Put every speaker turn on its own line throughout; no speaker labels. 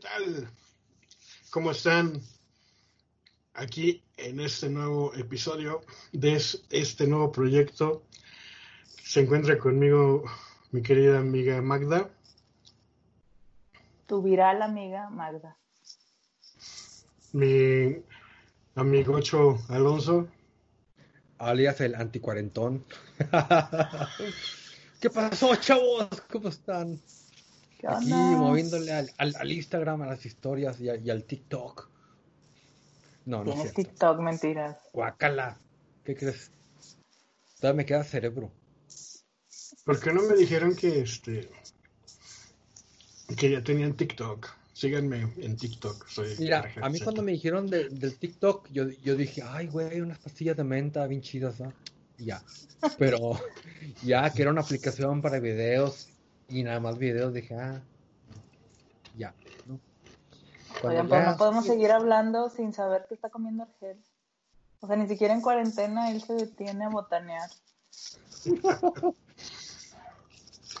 tal? ¿Cómo están? Aquí en este nuevo episodio de este nuevo proyecto se encuentra conmigo mi querida amiga Magda.
Tu viral amiga Magda.
Mi amigo Ocho Alonso.
Alias el anticuarentón. ¿Qué pasó, chavos? ¿Cómo están? Aquí moviéndole al, al, Instagram, a las historias y, al TikTok.
No, no es TikTok, mentiras.
Guacala. ¿Qué crees? Todavía me queda cerebro.
¿Por qué no me dijeron que este que ya tenían TikTok? Síganme en TikTok. Soy
Mira, a mí cuando me dijeron del TikTok, yo, yo dije, ay, güey, unas pastillas de menta bien chidas, ¿no? Ya. Pero ya que era una aplicación para videos y nada más videos, dije, ah, ya. ¿no?
Oigan, no podemos seguir hablando sin saber que está comiendo Argel. O sea, ni siquiera en cuarentena él se detiene a botanear.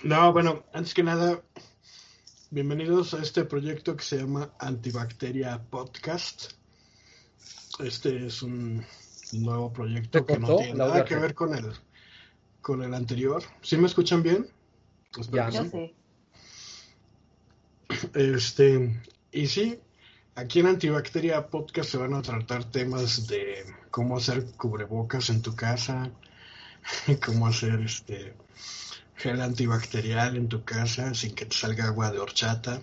no, bueno, antes que nada, bienvenidos a este proyecto que se llama Antibacteria Podcast. Este es un nuevo proyecto que no tiene nada que ver con el, con el anterior. ¿Sí me escuchan bien?
Ya, sí.
Este, y sí, aquí en Antibacteria Podcast se van a tratar temas de cómo hacer cubrebocas en tu casa, cómo hacer este gel antibacterial en tu casa sin que te salga agua de horchata,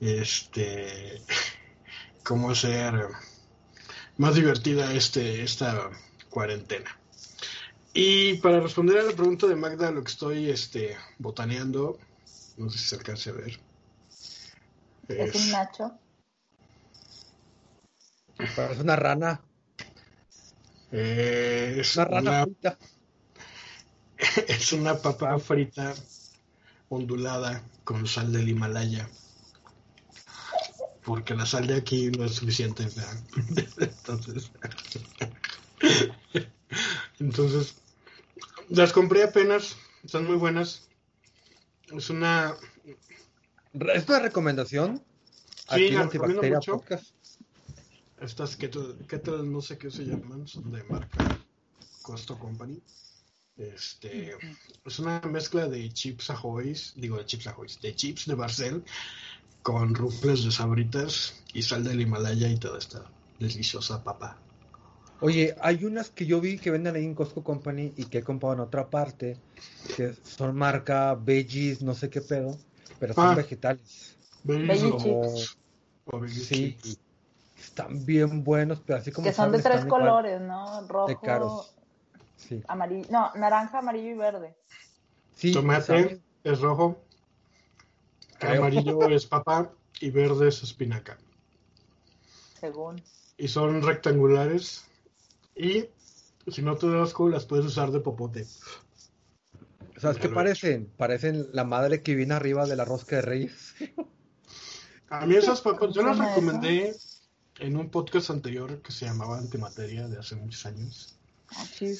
este, cómo hacer más divertida este, esta cuarentena. Y para responder a la pregunta de Magda, lo que estoy este, botaneando, no sé si se alcance a ver.
Es, un nacho.
Es una rana.
Eh, es una rana frita. Es una papa frita ondulada con sal del Himalaya. Porque la sal de aquí no es suficiente. Entonces. Entonces, las compré apenas, están muy buenas. Es una...
¿Es una recomendación?
Sí, la recomiendo mucho. Estas que no sé qué se llaman, son de marca Costo Company. Este, es una mezcla de chips ahoys, digo de chips ahoys, de chips de Barcel con rufles de sabritas y sal del Himalaya y toda esta deliciosa papa.
Oye, hay unas que yo vi que venden ahí en Costco Company y que he comprado en otra parte, que son marca Veggies, no sé qué pedo, pero son ah. vegetales.
Veggies
Sí, están bien buenos, pero así como...
Que son de tres colores, ¿no? Rojo, sí. amarillo, no, naranja, amarillo y verde.
Sí, Tomate es rojo, amarillo es papá y verde es espinaca.
Según.
Y son rectangulares y si no te das asco, las puedes usar de popote.
¿Sabes qué parecen? Parecen la madre que viene arriba de la rosca de reyes.
A mí esas papas, yo las recomendé en un podcast anterior que se llamaba Antimateria de hace muchos años.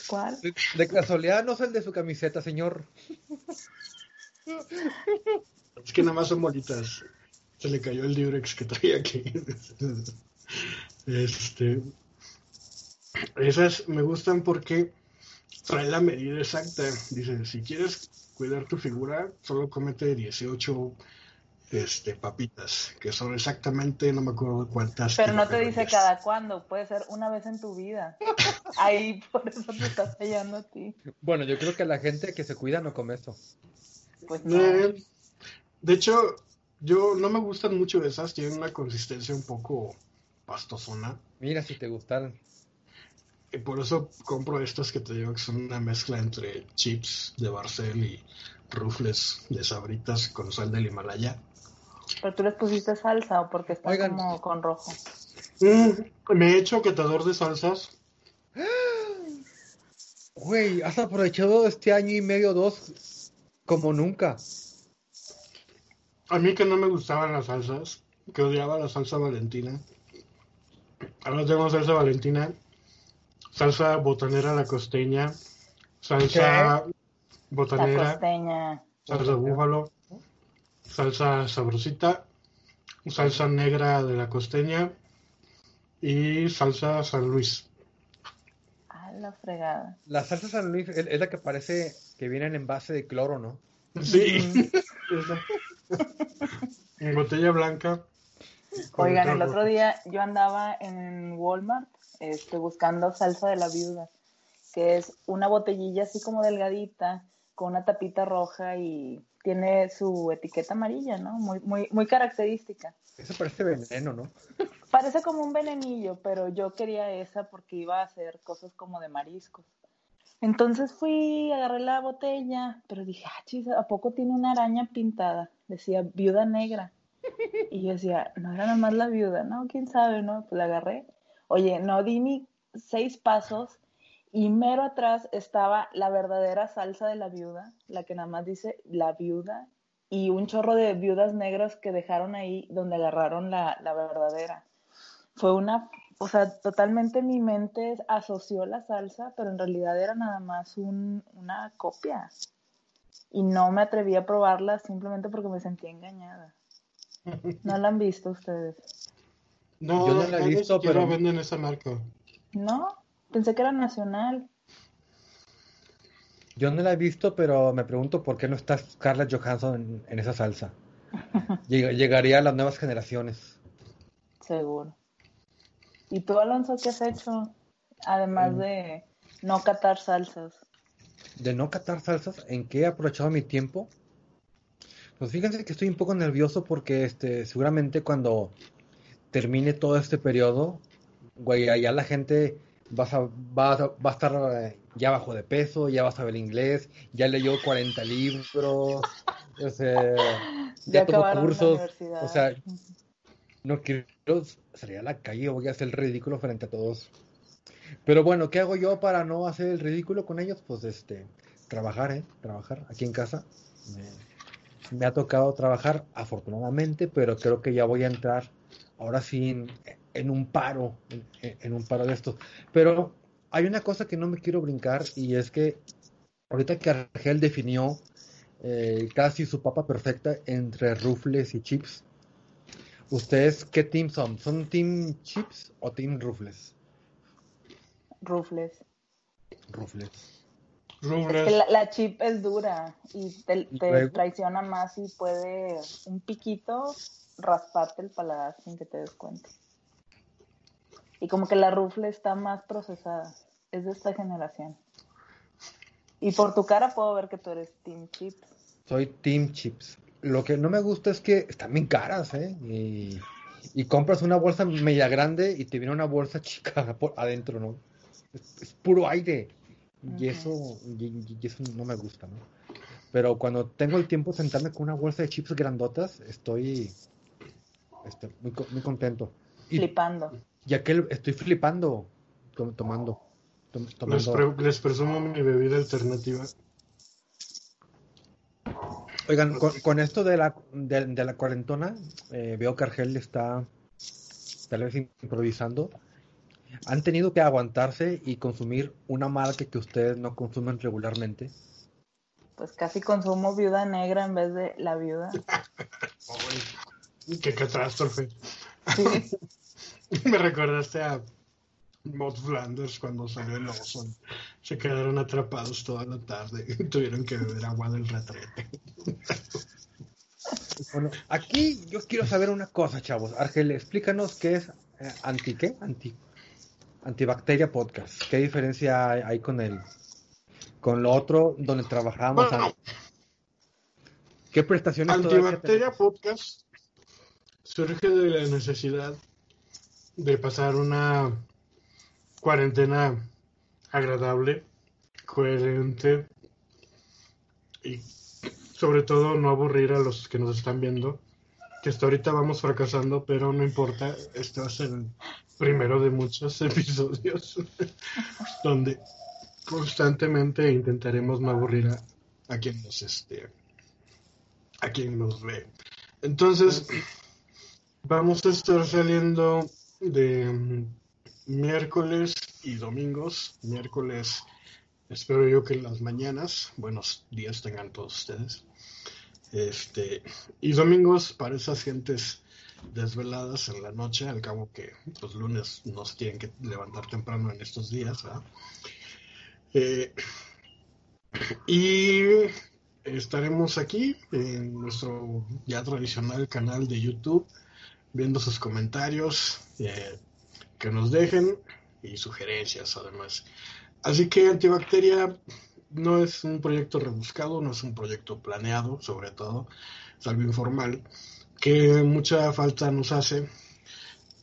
¿Cuál?
De, casualidad no es el de su camiseta, señor.
Es que nada más son bolitas. Se le cayó el Durex que traía aquí. Este, esas me gustan porque trae la medida exacta. Dice, si quieres cuidar tu figura, solo comete 18 este, papitas, que son exactamente, no me acuerdo cuántas.
Pero no te dice cada cuándo, puede ser una vez en tu vida. Ahí por eso te estás fallando a ti.
Bueno, yo creo que la gente que se cuida no come eso.
Pues eh, de hecho, yo no me gustan mucho esas, tienen una consistencia un poco pastosona.
Mira si te gustaran.
Y por eso compro estas que te digo que son una mezcla entre chips de Barcel y rufles de sabritas con sal del Himalaya.
¿Pero tú les pusiste salsa o porque está como con rojo?
Mm, me he hecho quetador de salsas.
Güey, has aprovechado este año y medio, dos, como nunca.
A mí que no me gustaban las salsas, que odiaba la salsa valentina. Ahora tengo salsa valentina salsa botanera la costeña, salsa botanera, salsa búfalo, salsa sabrosita, salsa negra de la costeña y salsa San Luis.
Ah, la fregada.
La salsa San Luis es la que parece que viene en envase de cloro, ¿no?
Sí. en botella blanca.
Oigan, el otro día yo andaba en Walmart este, buscando salsa de la viuda, que es una botellilla así como delgadita, con una tapita roja y tiene su etiqueta amarilla, ¿no? Muy, muy, muy característica.
Eso parece veneno, ¿no?
Parece como un venenillo, pero yo quería esa porque iba a hacer cosas como de mariscos. Entonces fui, agarré la botella, pero dije, ah, chis, ¿a poco tiene una araña pintada? Decía viuda negra. Y yo decía, no era nada más la viuda, ¿no? ¿Quién sabe, no? Pues la agarré. Oye, no di ni seis pasos y mero atrás estaba la verdadera salsa de la viuda, la que nada más dice la viuda, y un chorro de viudas negras que dejaron ahí donde agarraron la, la verdadera. Fue una o sea, totalmente mi mente asoció la salsa, pero en realidad era nada más un, una copia. Y no me atreví a probarla simplemente porque me sentía engañada. ¿No la han visto ustedes?
No, yo no la he visto, pero venden esa marca.
No, pensé que era nacional.
Yo no la he visto, pero me pregunto por qué no está Scarlett Johansson en esa salsa. Llegaría a las nuevas generaciones.
Seguro. ¿Y tú, Alonso, qué has hecho? Además mm. de no catar salsas.
De no catar salsas, ¿en qué he aprovechado mi tiempo? Pues fíjense que estoy un poco nervioso porque este, seguramente cuando termine todo este periodo, güey, allá la gente va a, va, va a estar eh, ya bajo de peso, ya va a saber inglés, ya leyó 40 libros, ya, tomó cursos, o sea, no quiero salir a la calle, voy a hacer el ridículo frente a todos. Pero bueno, ¿qué hago yo para no hacer el ridículo con ellos? Pues este, trabajar, ¿eh? Trabajar aquí en casa. Me, ha tocado trabajar, afortunadamente, pero creo que ya voy a entrar ahora sí en, un paro, en, un paro de estos. Pero hay una cosa que no me quiero brincar y es que ahorita que Argel definió eh, casi su papa perfecta entre rufles y chips, ¿Ustedes qué team son? ¿Son Team Chips o Team Rufles?
Rufles.
Rufles.
la, chip es dura y te, traiciona más y puede un piquito rasparte el paladar sin que te des cuenta. Y como que la rufle está más procesada. Es de esta generación. Y por tu cara puedo ver que tú eres Team Chips.
Soy Team Chips lo que no me gusta es que están bien caras, ¿eh? Y, compras una bolsa media grande y te viene una bolsa chica por adentro, ¿no? Es, puro aire. Y eso, y, eso no me gusta, ¿no? Pero cuando tengo el tiempo de sentarme con una bolsa de chips grandotas, estoy, estoy muy, muy contento.
flipando.
Ya que estoy flipando tomando.
tomando. Les, les presumo mi bebida alternativa.
Oigan, con, esto de la, de, la cuarentona, eh, veo que Argel está tal vez improvisando. ¿Han tenido que aguantarse y consumir una marca que ustedes no consumen regularmente?
Pues casi consumo viuda negra en vez de la viuda.
qué catástrofe. Me recordaste a Mod Flanders cuando salió el Lawson. Se quedaron atrapados toda la tarde y tuvieron que beber agua del retrete.
Bueno, aquí yo quiero saber una cosa, chavos. Argel, explícanos qué es eh, anti qué? Anti antibacteria podcast. ¿Qué diferencia hay, con el con lo otro donde trabajamos? ¿Qué prestaciones
Antibacteria podcast surge de la necesidad de pasar una cuarentena agradable, coherente y sobre todo no aburrir a los que nos están viendo, que hasta ahorita vamos fracasando, pero no importa, este va a ser el primero de muchos episodios donde constantemente intentaremos no aburrir a, a quien nos este a quien nos ve. Entonces, vamos a estar saliendo de miércoles y domingos. Miércoles, espero yo que en las mañanas, buenos días tengan todos ustedes. Este, y domingos para esas gentes desveladas en la noche, al cabo que los lunes no se tienen que levantar temprano en estos días. Eh, y estaremos aquí en nuestro ya tradicional canal de YouTube, viendo sus comentarios eh, que nos dejen y sugerencias además. Así que Antibacteria no es un proyecto rebuscado, no es un proyecto planeado, sobre todo, es algo informal, que mucha falta nos hace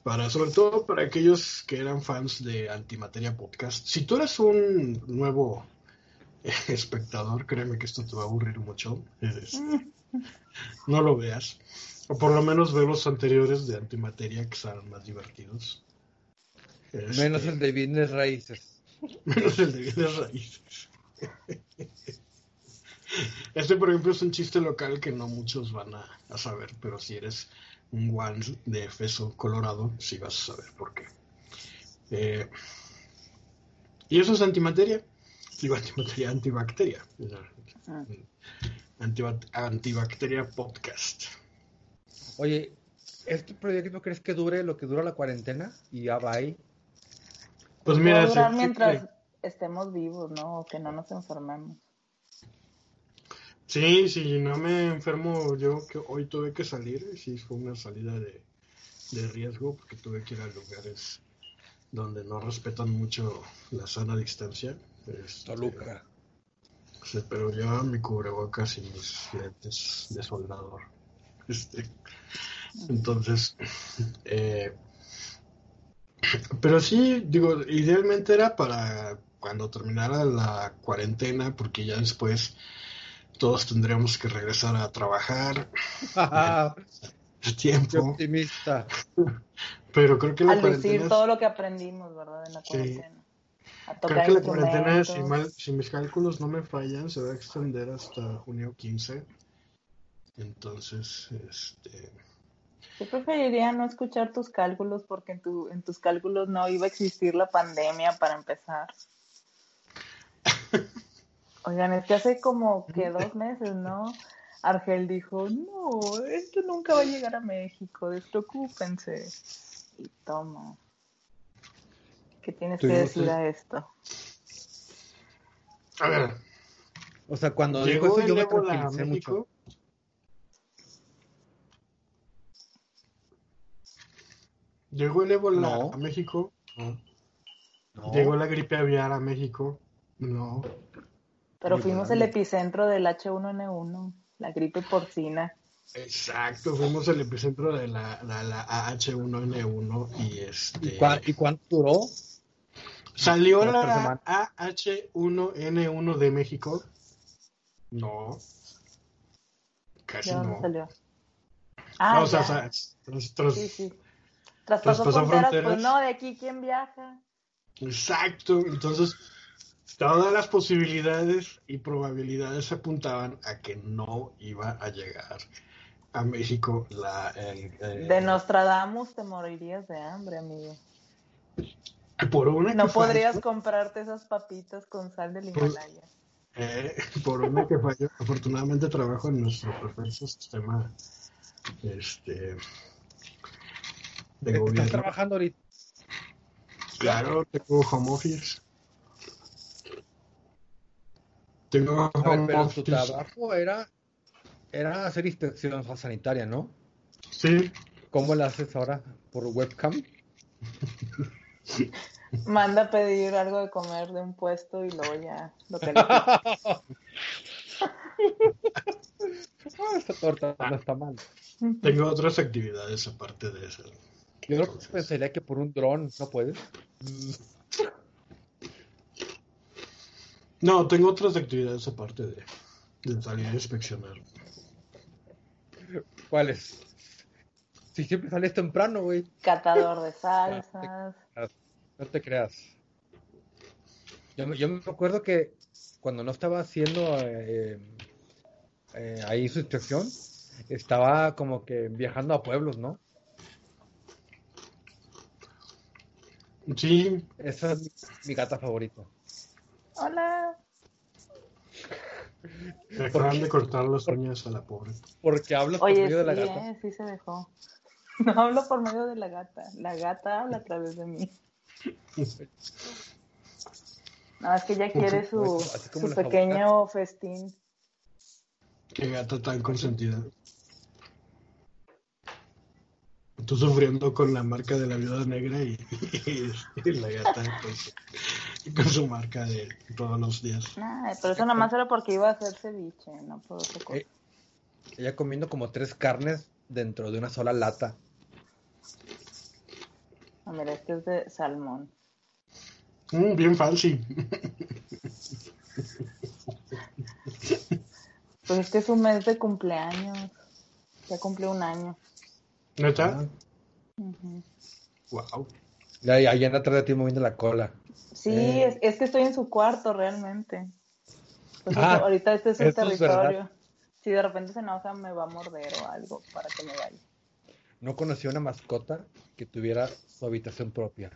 para, sobre todo para aquellos que eran fans de Antimateria Podcast. Si tú eres un nuevo espectador, créeme que esto te va a aburrir mucho. no lo veas. O por lo menos ve los anteriores de Antimateria que son más divertidos.
menos este, el de bienes raíces.
Menos el de bienes raíces. Este, por ejemplo, es un chiste local que no muchos van a, saber, pero si eres un one de Feso Colorado, sí vas a saber por qué. Eh, y eso es antimateria. Digo, antimateria, antibacteria. Ah. antibacteria podcast.
Oye, ¿este proyecto crees que dure lo que dura la cuarentena? Y ya va ahí.
Pues mira, durar mientras estemos vivos, ¿no? O que no nos enfermemos.
Sí, sí, no me enfermo yo, que hoy tuve que salir, sí fue una salida de, riesgo porque tuve que ir a lugares donde no respetan mucho la sana distancia. Este,
Toluca.
Sí, pero ya mi cubrebocas y mis lentes de soldador. Este, entonces, eh, pero sí, digo, idealmente era para cuando terminara la cuarentena, porque ya después todos tendríamos que regresar a trabajar. tiempo.
optimista.
Pero creo que
la Al decir todo lo que aprendimos, ¿verdad? En la cuarentena.
creo que la cuarentena, si, si mis cálculos no me fallan, se va a extender hasta junio 15. Entonces, este
yo preferiría no escuchar tus cálculos porque en, tu, en tus cálculos no iba a existir la pandemia para empezar. Oigan, es que hace como que dos meses, ¿no? Argel dijo, no, esto nunca va a llegar a México, despreocúpense. Y toma. ¿Qué tienes que decir a esto?
A ver.
O sea, cuando dijo eso yo me tranquilicé mucho.
Llegó el ébola a México. Llegó la gripe aviar a México. No.
Pero fuimos el epicentro del H1N1, la gripe porcina.
Exacto, fuimos el epicentro de la, H1N1 y este.
¿Y, cuánto duró?
¿Salió la AH1N1 de México? No. Casi no.
salió? Ah,
o sea, sí,
sí. Traspasó, fronteras, pues no, de aquí quién viaja.
Exacto, entonces todas las posibilidades y probabilidades apuntaban a que no iba a llegar a México la...
de Nostradamus te morirías de hambre, amigo.
Por una
no podrías comprarte esas papitas con sal del Himalaya.
Eh, por una que falló. Afortunadamente trabajo en nuestro perfecto sistema este,
¿Estás trabajando ahorita?
Claro, tengo home office. Tengo home
pero tu trabajo era, era hacer inspección sanitaria, ¿no?
Sí.
¿Cómo la haces ahora? ¿Por webcam?
Manda a pedir algo de comer de un puesto y luego ya lo que
ah, esta torta no está mal.
Tengo otras actividades aparte de eso.
Yo creo que pensaría que por un dron no puedes.
No, tengo otras actividades aparte de, salir a inspeccionar.
¿Cuáles? Si siempre sales temprano, güey.
Catador de salsas.
No te creas. Yo, me acuerdo que cuando no estaba haciendo eh, eh, ahí su inspección, estaba como que viajando a pueblos, ¿no?
Sí.
Esa es mi, gata favorita.
Hola.
Acaban de cortar las uñas a la pobre.
Porque hablas por medio de la
gata. Eh, sí se dejó. No hablo por medio de la gata. La gata habla a través de mí. No, es que ella quiere su, su pequeño festín.
Qué gata tan consentida. Tú sufriendo con la marca de la viuda negra y, la gata pues, con su marca de todos los días.
Nah, pero eso nada más era porque iba a hacer ceviche, no por otra cosa. Eh,
ella comiendo como tres carnes dentro de una sola lata.
A ver, este es de salmón.
Mm, bien fancy.
Pues este es un mes de cumpleaños. Ya cumplió un año.
¿No está? Wow.
Ya, ya anda atrás de ti moviendo la cola.
Sí, eh. es, que estoy en su cuarto realmente. Pues ah, ahorita este es su territorio. si de repente se enoja, me va a morder o algo para que me vaya.
No conocí una mascota que tuviera su habitación propia.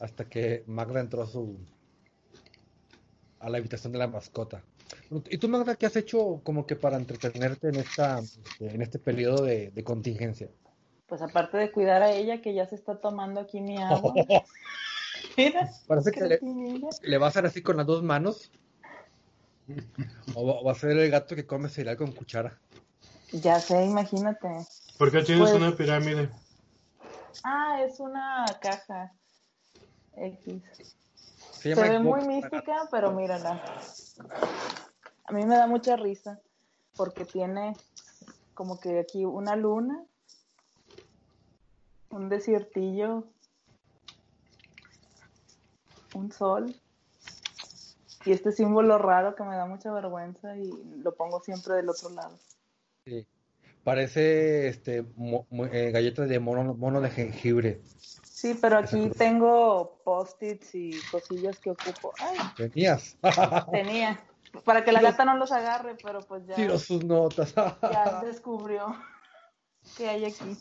Hasta que Magda entró a su a la habitación de la mascota. ¿Y tú, Magda, qué has hecho como que para entretenerte en esta este, en este periodo de, contingencia?
Pues aparte de cuidar a ella, que ya se está tomando aquí mi agua.
Mira, Parece que le, le, va a hacer así con las dos manos. O va, a ser el gato que come cereal con cuchara.
Ya sé, imagínate.
¿Por qué tienes pues una pirámide?
Ah, es una caja X. Se, ve muy mística, pero mírala. A mí me da mucha risa porque tiene como que aquí una luna, un desiertillo, un sol y este símbolo raro que me da mucha vergüenza y lo pongo siempre del otro lado.
Sí. Parece este eh, galletas de mono, mono de jengibre.
Sí, pero aquí tengo post-its y cosillas que ocupo. Ay,
Tenías.
Tenía. Para que la gata no los agarre, pero pues ya.
Tiro sus notas.
ya descubrió que hay aquí.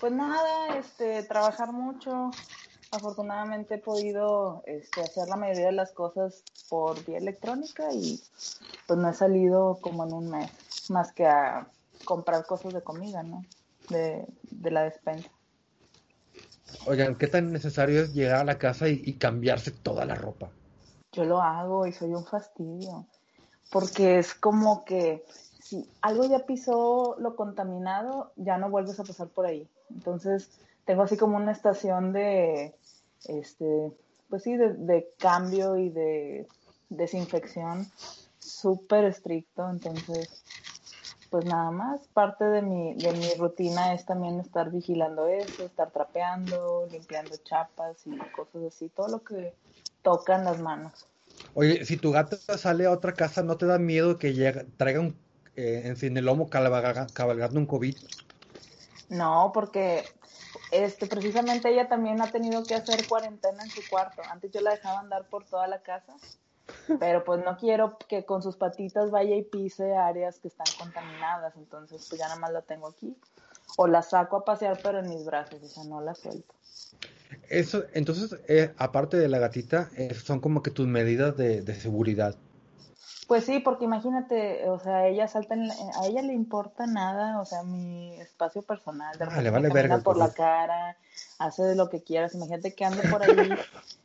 Pues nada, este, trabajar mucho. Afortunadamente he podido este, hacer la mayoría de las cosas por vía electrónica y pues no he salido como en un mes, más que a comprar cosas de comida, ¿no? De, de la despensa.
Oigan, ¿qué tan necesario es llegar a la casa y, cambiarse toda la ropa?
Yo lo hago y soy un fastidio, porque es como que si algo ya pisó lo contaminado, ya no vuelves a pasar por ahí. Entonces, tengo así como una estación de, este, pues sí, de cambio y de desinfección súper estricto. Entonces, pues nada más, parte de mi, de mi rutina es también estar vigilando eso, estar trapeando, limpiando chapas y cosas así, todo lo que tocan las manos.
Oye, si tu gata sale a otra casa, ¿no te da miedo que llegue, traiga un, eh, en el lomo cabalgando un COVID?
No, porque este, precisamente ella también ha tenido que hacer cuarentena en su cuarto. Antes yo la dejaba andar por toda la casa pero pues no quiero que con sus patitas vaya y pise áreas que están contaminadas, entonces pues ya nada más la tengo aquí. O la saco a pasear pero en mis brazos, o sea, no la suelto.
Eso, entonces, eh, aparte de la gatita, eh, son como que tus medidas de, de, seguridad.
Pues sí, porque imagínate, o sea, ella salta, a ella le importa nada, o sea, mi espacio personal, de
ah, le vale verga
por la cara, hace lo que quieras, imagínate que ande por ahí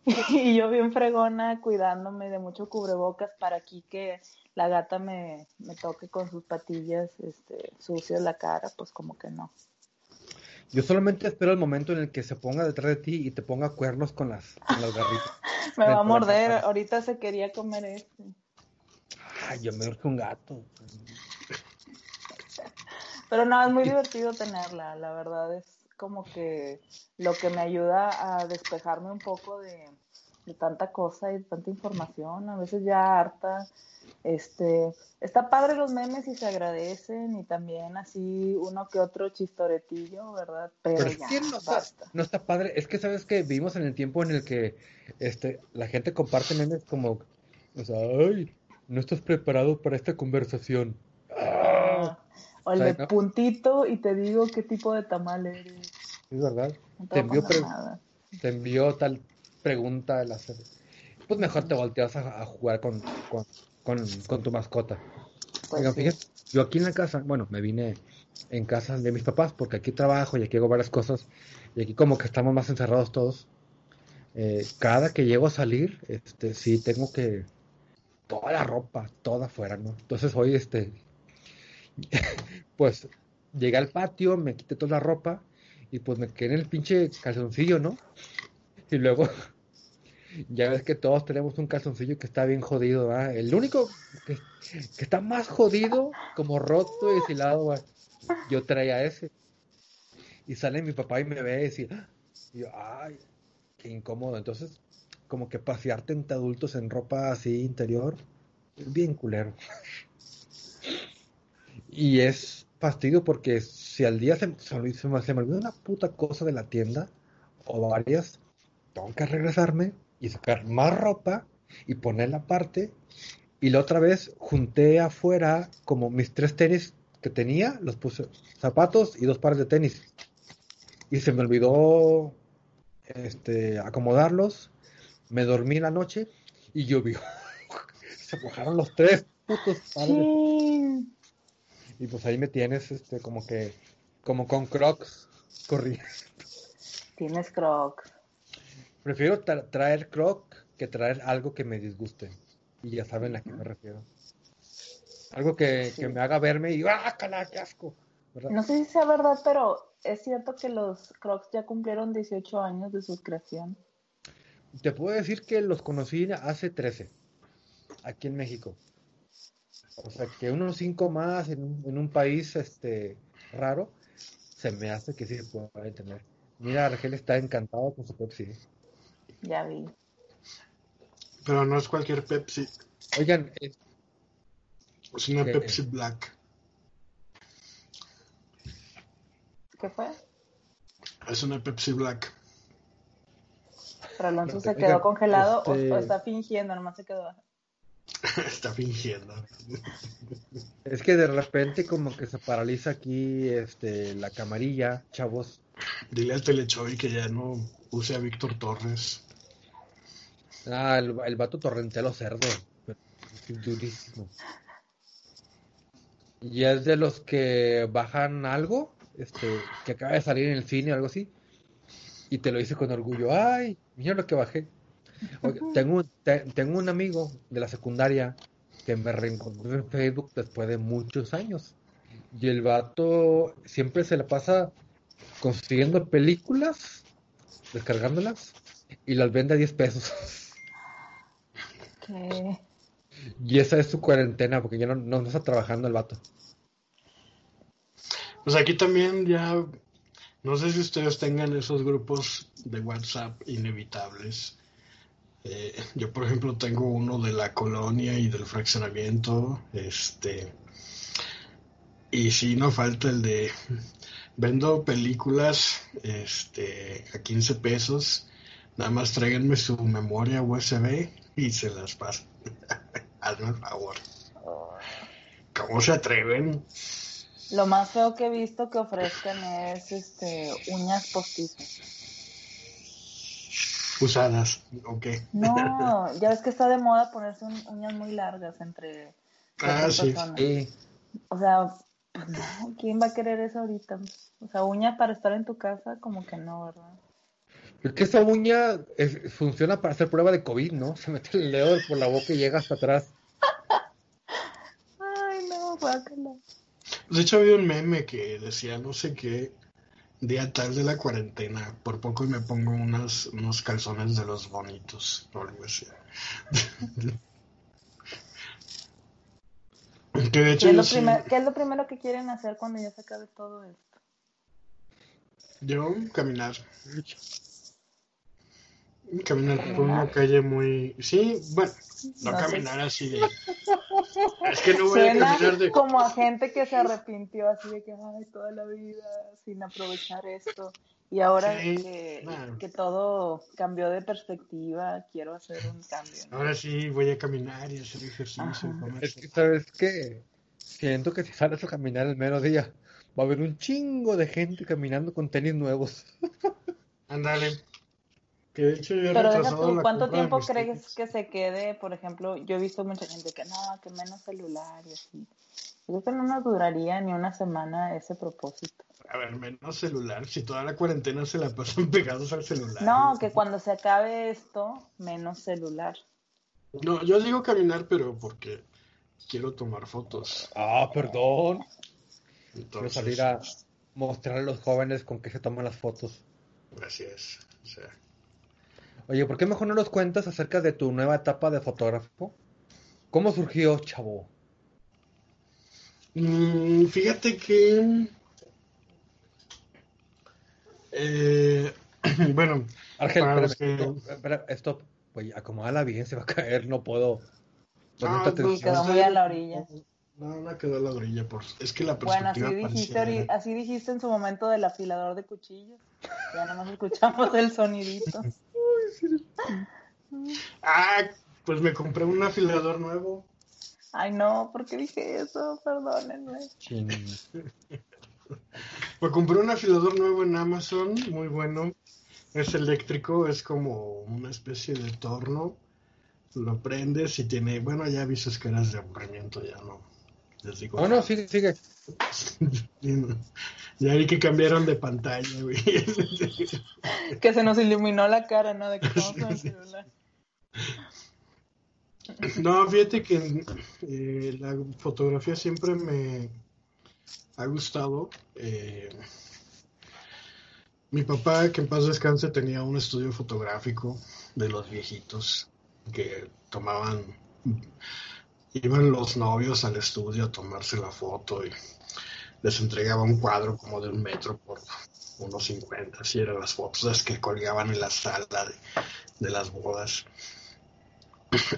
y yo bien fregona cuidándome de mucho cubrebocas para aquí que la gata me, me toque con sus patillas este, sucias la cara, pues como que no.
Yo solamente espero el momento en el que se ponga detrás de ti y te ponga cuernos con las, con las garritas.
me va a morder, ahorita se quería comer este.
Ay, yo me que un gato.
Pero no, es muy divertido tenerla, la verdad es como que lo que me ayuda a despejarme un poco de, tanta cosa y de tanta información, a veces ya harta. Este, está padre los memes y se agradecen y también así uno que otro chistoretillo, ¿verdad? Pero, ya,
no, Está, no está padre, es que sabes que vivimos en el tiempo en el que este, la gente comparte memes como, o sea, ay, no estás preparado para esta conversación.
Ah, o el de puntito y te digo qué tipo de tamal eres.
Es verdad. te, envió tal pregunta el hacer. Pues mejor te volteas a, jugar con, con, tu mascota.
Pues
yo aquí en la casa, bueno, me vine en casa de mis papás porque aquí trabajo y aquí hago varias cosas y aquí como que estamos más encerrados todos. Eh, cada que llego a salir, este, sí tengo que toda la ropa, toda afuera, ¿no? Entonces hoy, este, pues llegué al patio, me quité toda la ropa y pues me quedé en el pinche calzoncillo, ¿no? Y luego, ya ves que todos tenemos un calzoncillo que está bien jodido, ¿verdad? El único que, está más jodido, como roto y deshilado, yo traía ese. Y sale mi papá y me ve y dice, ¡Ah! yo, ay, incómodo. Entonces, como que pasearte entre adultos en ropa así interior, es bien culero. y es fastidio porque si al día se, se, me, una puta cosa de la tienda, o varias, tengo que regresarme y sacar más ropa y ponerla aparte. Y la otra vez junté afuera como mis tres tenis que tenía, los puse zapatos y dos pares de tenis. Y se me olvidó este, acomodarlos, me dormí la noche y llovió. Se mojaron los tres putos Y pues ahí me tienes, este, como que, como con crocs corriendo.
Tienes crocs.
Prefiero traer croc que traer algo que me disguste. Y ya saben a qué me refiero. Algo que, me haga verme y ¡ah, cala, qué asco!
No sé si sea verdad, pero es cierto que los Crocs ya cumplieron 18 años de su creación.
Te puedo decir que los conocí hace 13, aquí en México. O sea, que unos 5 más en un, país este raro, se me hace que sí se puede tener. Mira, Argel está encantado con su Pepsi.
Ya vi.
Pero no es cualquier Pepsi.
Oigan,
es, es una Pepsi Black.
¿Qué fue?
Es una Pepsi Black.
Pero Alonso se quedó congelado o, este está fingiendo, nomás se quedó.
está fingiendo.
Es que de repente como que se paraliza aquí este la camarilla, chavos.
Dile al Telechoy que ya no use a Víctor Torres.
Ah, el, el vato torrentelo cerdo. Durísimo. Y es de los que bajan algo este, que acaba de salir en el cine o algo así, y te lo dice con orgullo, ay, mira lo que bajé. tengo, tengo un amigo de la secundaria que me reencontró en Facebook después de muchos años. Y el vato siempre se le pasa consiguiendo películas, descargándolas, y las vende a 10 pesos. Y esa es su cuarentena, porque ya no, no está trabajando el vato.
Pues aquí también ya, no sé si ustedes tengan esos grupos de WhatsApp inevitables. Eh, yo, por ejemplo, tengo uno de la colonia y del fraccionamiento, este, y si no falta el de vendo películas, este, a 15 pesos, nada más tráiganme su memoria USB y se las paso. Hazme el favor. ¿Cómo se atreven?
Lo más feo que he visto que ofrezcan es este uñas postizas.
Usadas, ok.
No, ya ves que está de moda ponerse uñas muy largas entre
ah, sí.
O sea, pues ¿quién va a querer eso ahorita? O sea, uña para estar en tu casa, como que no, ¿verdad?
Es que esa uña funciona para hacer prueba de COVID, ¿no? Se mete el dedo por la boca y llega hasta atrás.
Ay, no, guácala.
De hecho, había un meme que decía no sé qué día tal de la cuarentena. Por poco y me pongo unas, unos calzones de los bonitos o algo así.
¿Qué, es lo ¿Qué es lo primero que quieren hacer cuando ya se acabe todo esto?
Yo, caminar. Caminar por una calle muy... Sí, bueno, no, caminar así de...
Es que no voy a caminar de... como a gente que se arrepintió así de que, ay, toda la vida sin aprovechar esto. Y ahora que, que, todo cambió de perspectiva, quiero hacer un cambio.
Ahora sí voy a caminar y hacer ejercicio.
Es que, ¿sabes qué? Siento que si sales a caminar el mero día, va a haber un chingo de gente caminando con tenis nuevos.
Ándale. Que de hecho yo he
Pero deja
retrasado
tú,
la
¿cuánto tiempo crees
tickets.
que se quede? Por ejemplo, yo he visto mucha gente que no, que menos celular y así. Yo creo que no nos duraría ni una semana ese propósito.
A ver, menos celular. Si toda la cuarentena se la pasan pegados al celular.
No, que cuando se acabe esto, menos celular.
No, yo digo caminar, pero porque quiero tomar fotos.
Ah, perdón. Quiero
Entonces,
salir a mostrar a los jóvenes con qué se toman las fotos.
Así es. O sea,
Oye, ¿por qué mejor no nos cuentas acerca de tu nueva etapa de fotógrafo? ¿Cómo surgió, chavo?
Mm, fíjate que. eh, bueno,
Ángel,
Para
espérame,
los que-
stop, espera, stop. Oye, acomódala bien, se va a caer, no puedo.
Ah, no,
atención.
quedó muy a la orilla.
No, no quedó a la orilla. Por... Es que la
Bueno, así
perspectiva
dijiste,
parecía-
así dijiste en su momento del afilador de cuchillos. Ya nada más escuchamos el sonidito.
Ah, pues me compré un afilador nuevo.
Ay, no, ¿por qué dije eso? Perdónenme.
Chin.
Me compré un afilador nuevo en Amazon, muy bueno. Es eléctrico, es como una especie de torno. Lo prendes y tiene, bueno, ya vi sus caras de aburrimiento, ya no. Les digo.
No, no, sigue, sigue.
Ya vi que cambiaron de pantalla, güey.
Que se nos iluminó la cara, ¿no? De que estamos con el celular.
No, fíjate que eh, la fotografía siempre me ha gustado. Eh, mi papá, que en paz descanse, tenía un estudio fotográfico de los viejitos que tomaban, iban los novios al estudio a tomarse la foto y les entregaba un cuadro como de un metro por unos 50, así eran las fotos las que colgaban en la sala de, de las bodas.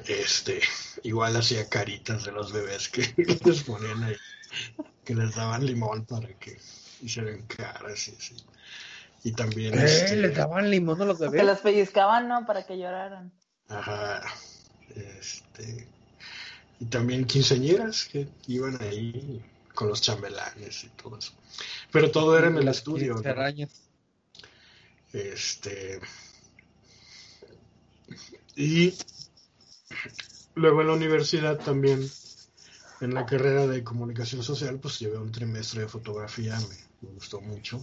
Este, igual hacía caritas de los bebés que les ponían ahí, que les daban limón para que hicieran caras y así. Y también,
¿Qué?
este,
¿Les daban limón a los
Que
bebés?
los pellizcaban, ¿no? Para que lloraran.
ajá, este, y también quinceañeras que iban ahí con los chambelanes y todo eso. Pero todo era en el estudio, ¿no? Este. Y luego en la universidad también, en la carrera de comunicación social, pues llevé un trimestre de fotografía, me, me gustó mucho.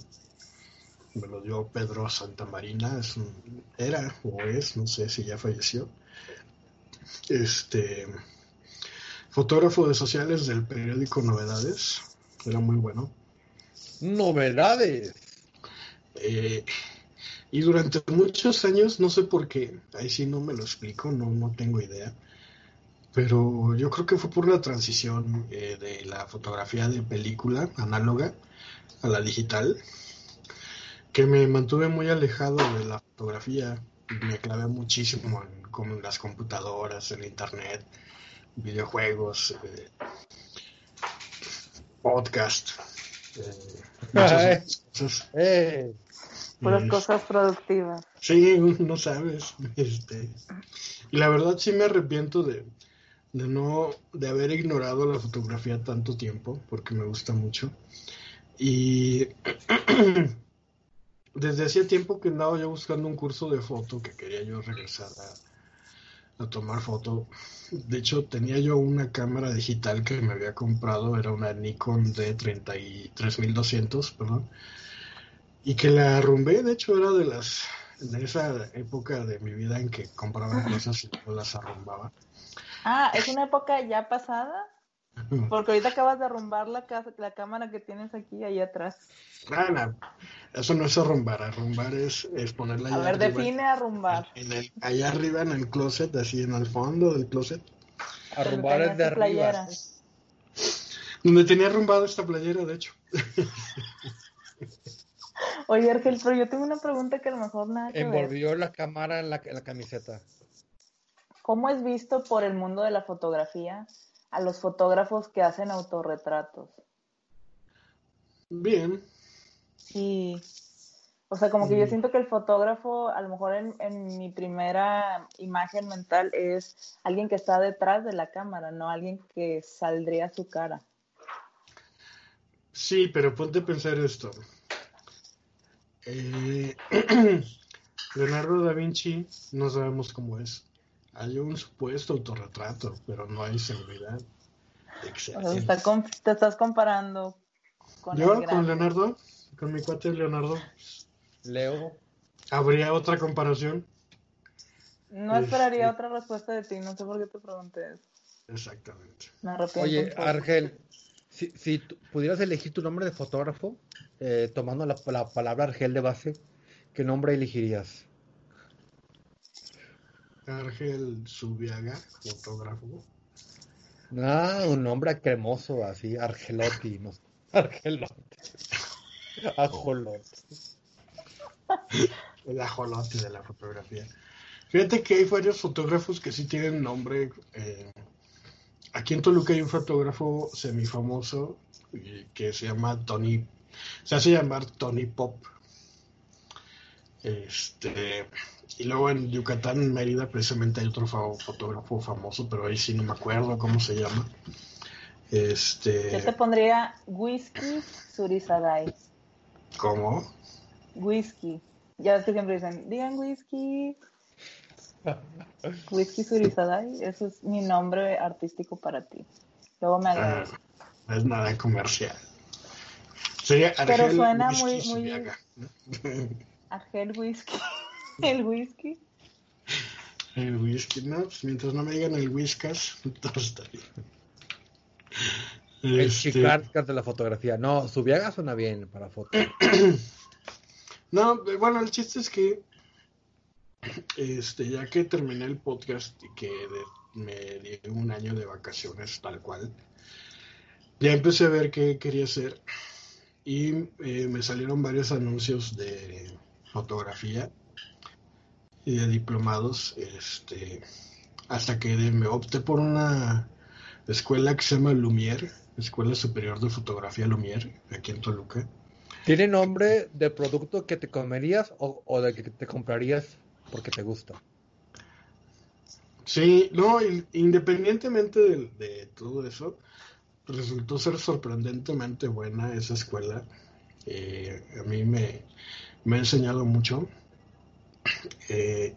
Me lo dio Pedro Santamarina, es un, era o es, no sé si ya falleció. Este fotógrafo de sociales del periódico Novedades, era muy bueno.
Novedades.
Eh, y durante muchos años, no sé por qué, ahí sí no me lo explico, no, no tengo idea, pero yo creo que fue por la transición eh, de la fotografía de película análoga a la digital, que me mantuve muy alejado de la fotografía, me clavé muchísimo en, con las computadoras, el internet, videojuegos, eh, podcast. eh, muchas otras cosas.
Eh,
Puras
Mm.
cosas productivas.
Sí, no sabes. Este, y la verdad sí me arrepiento de, de no, de haber ignorado la fotografía tanto tiempo, porque me gusta mucho. Y desde hacía tiempo que andaba yo buscando un curso de foto que quería yo regresar a, a tomar foto. De hecho, tenía yo una cámara digital que me había comprado, era una Nikon D33200, perdón y que la arrumbé, de hecho era de las de esa época de mi vida en que compraba cosas y luego las arrumbaba.
Ah, ¿es una época ya pasada? Porque ahorita acabas de arrumbar la, casa, la cámara que tienes aquí, ahí atrás.
Ah, no, eso no es arrumbar, arrumbar es, es ponerla
A
allá
ver,
arriba,
define arrumbar.
en el, allá arriba en el closet, así en el fondo del closet,
arrumbar es de arriba.
playera.
donde tenía arrumbada esta playera, de hecho.
Oye, Argel, pero yo tengo una pregunta que a lo mejor nada que ver.
Envolvió la cámara en la, en la camiseta.
¿Cómo es visto por el mundo de la fotografía a los fotógrafos que hacen autorretratos?
Bien,
Sí. O sea, como que yo
Mm.
siento que el fotógrafo, a lo mejor en, en mi primera imagen mental, es alguien que está detrás de la cámara, no alguien que saldría su cara.
sí, pero ponte a pensar esto. Eh, Leonardo da Vinci no sabemos cómo es. Hay un supuesto autorretrato, pero no hay seguridad.
te estás comparando
con Yo con Leonardo, con mi cuate Leonardo.
Leo.
¿Habría otra comparación?
No esperaría este, otra respuesta de ti, no sé por qué te pregunté eso.
Exactamente.
Oye, Argel, si, si pudieras elegir tu nombre de fotógrafo, eh, tomando la, palabra Argel de base, ¿qué nombre elegirías?
Argel Subiaga, fotógrafo.
Ah, un nombre cremoso, así, Argelotti, no Argelotti. Ajolote.
El ajolote de la fotografía. Fíjate que hay varios fotógrafos que sí tienen nombre. Eh, aquí en Toluca hay un fotógrafo semifamoso que se llama Tony, se hace llamar Tony Pop. Este, y luego en Yucatán, en Mérida, precisamente hay otro fotógrafo famoso, pero ahí sí no me acuerdo cómo se llama. Este...
Yo te pondría Whisky Surizadai.
¿Cómo?
Whisky. Ya ves que siempre dicen, digan whisky. Whisky Surizadai, eso es mi nombre artístico para ti. Luego me
ah, no es nada comercial. Sería
Argel Pero suena muy, muy. Argel Whisky. El whisky.
El whisky, no, pues mientras no me digan el whiskas, todo está bien.
El este... de la fotografía. No, su viaga suena bien para foto.
no, bueno, el chiste es que este, ya que terminé el podcast y que me di un año de vacaciones tal cual, ya empecé a ver qué quería hacer y eh, me salieron varios anuncios de fotografía y de diplomados, este, hasta que me opté por una escuela que se llama Lumière, Escuela Superior de Fotografía Lumière, aquí en Toluca.
¿Tiene nombre de producto que te comerías o, o de que te comprarías porque te gusta.
Sí, no, independientemente de, todo eso, resultó ser sorprendentemente buena esa escuela. Eh, a mí me, ha enseñado mucho. Eh,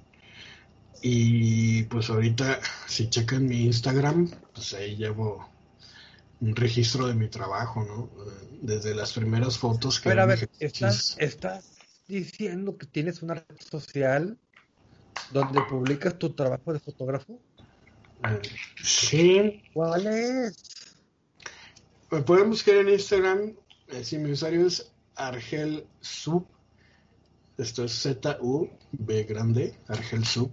y pues ahorita, si checan mi Instagram, pues ahí llevo un registro de mi trabajo, ¿no? Desde las primeras fotos
que... Pero a ver, ¿estás, ¿estás diciendo que tienes una red social donde publicas tu trabajo de fotógrafo?
Sí.
¿Cuál es?
Me pueden buscar en Instagram. Eh, si mi usuario es Argel Sub. Esto es Z-U, B grande, Argel Sub.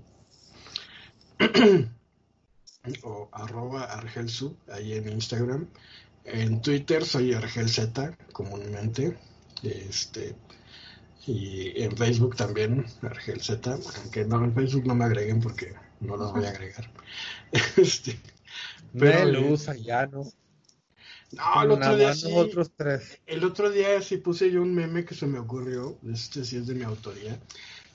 o arroba Argel Sub, ahí en Instagram. En Twitter soy Argel Z, comúnmente. Este, y en Facebook también, Argel Z, aunque no, en Facebook no me agreguen porque no los voy a agregar. este,
pero lo usa ya, ¿no?
No, el otro día sí. Otros tres. El otro día sí puse yo un meme que se me ocurrió, este sí es de mi autoría,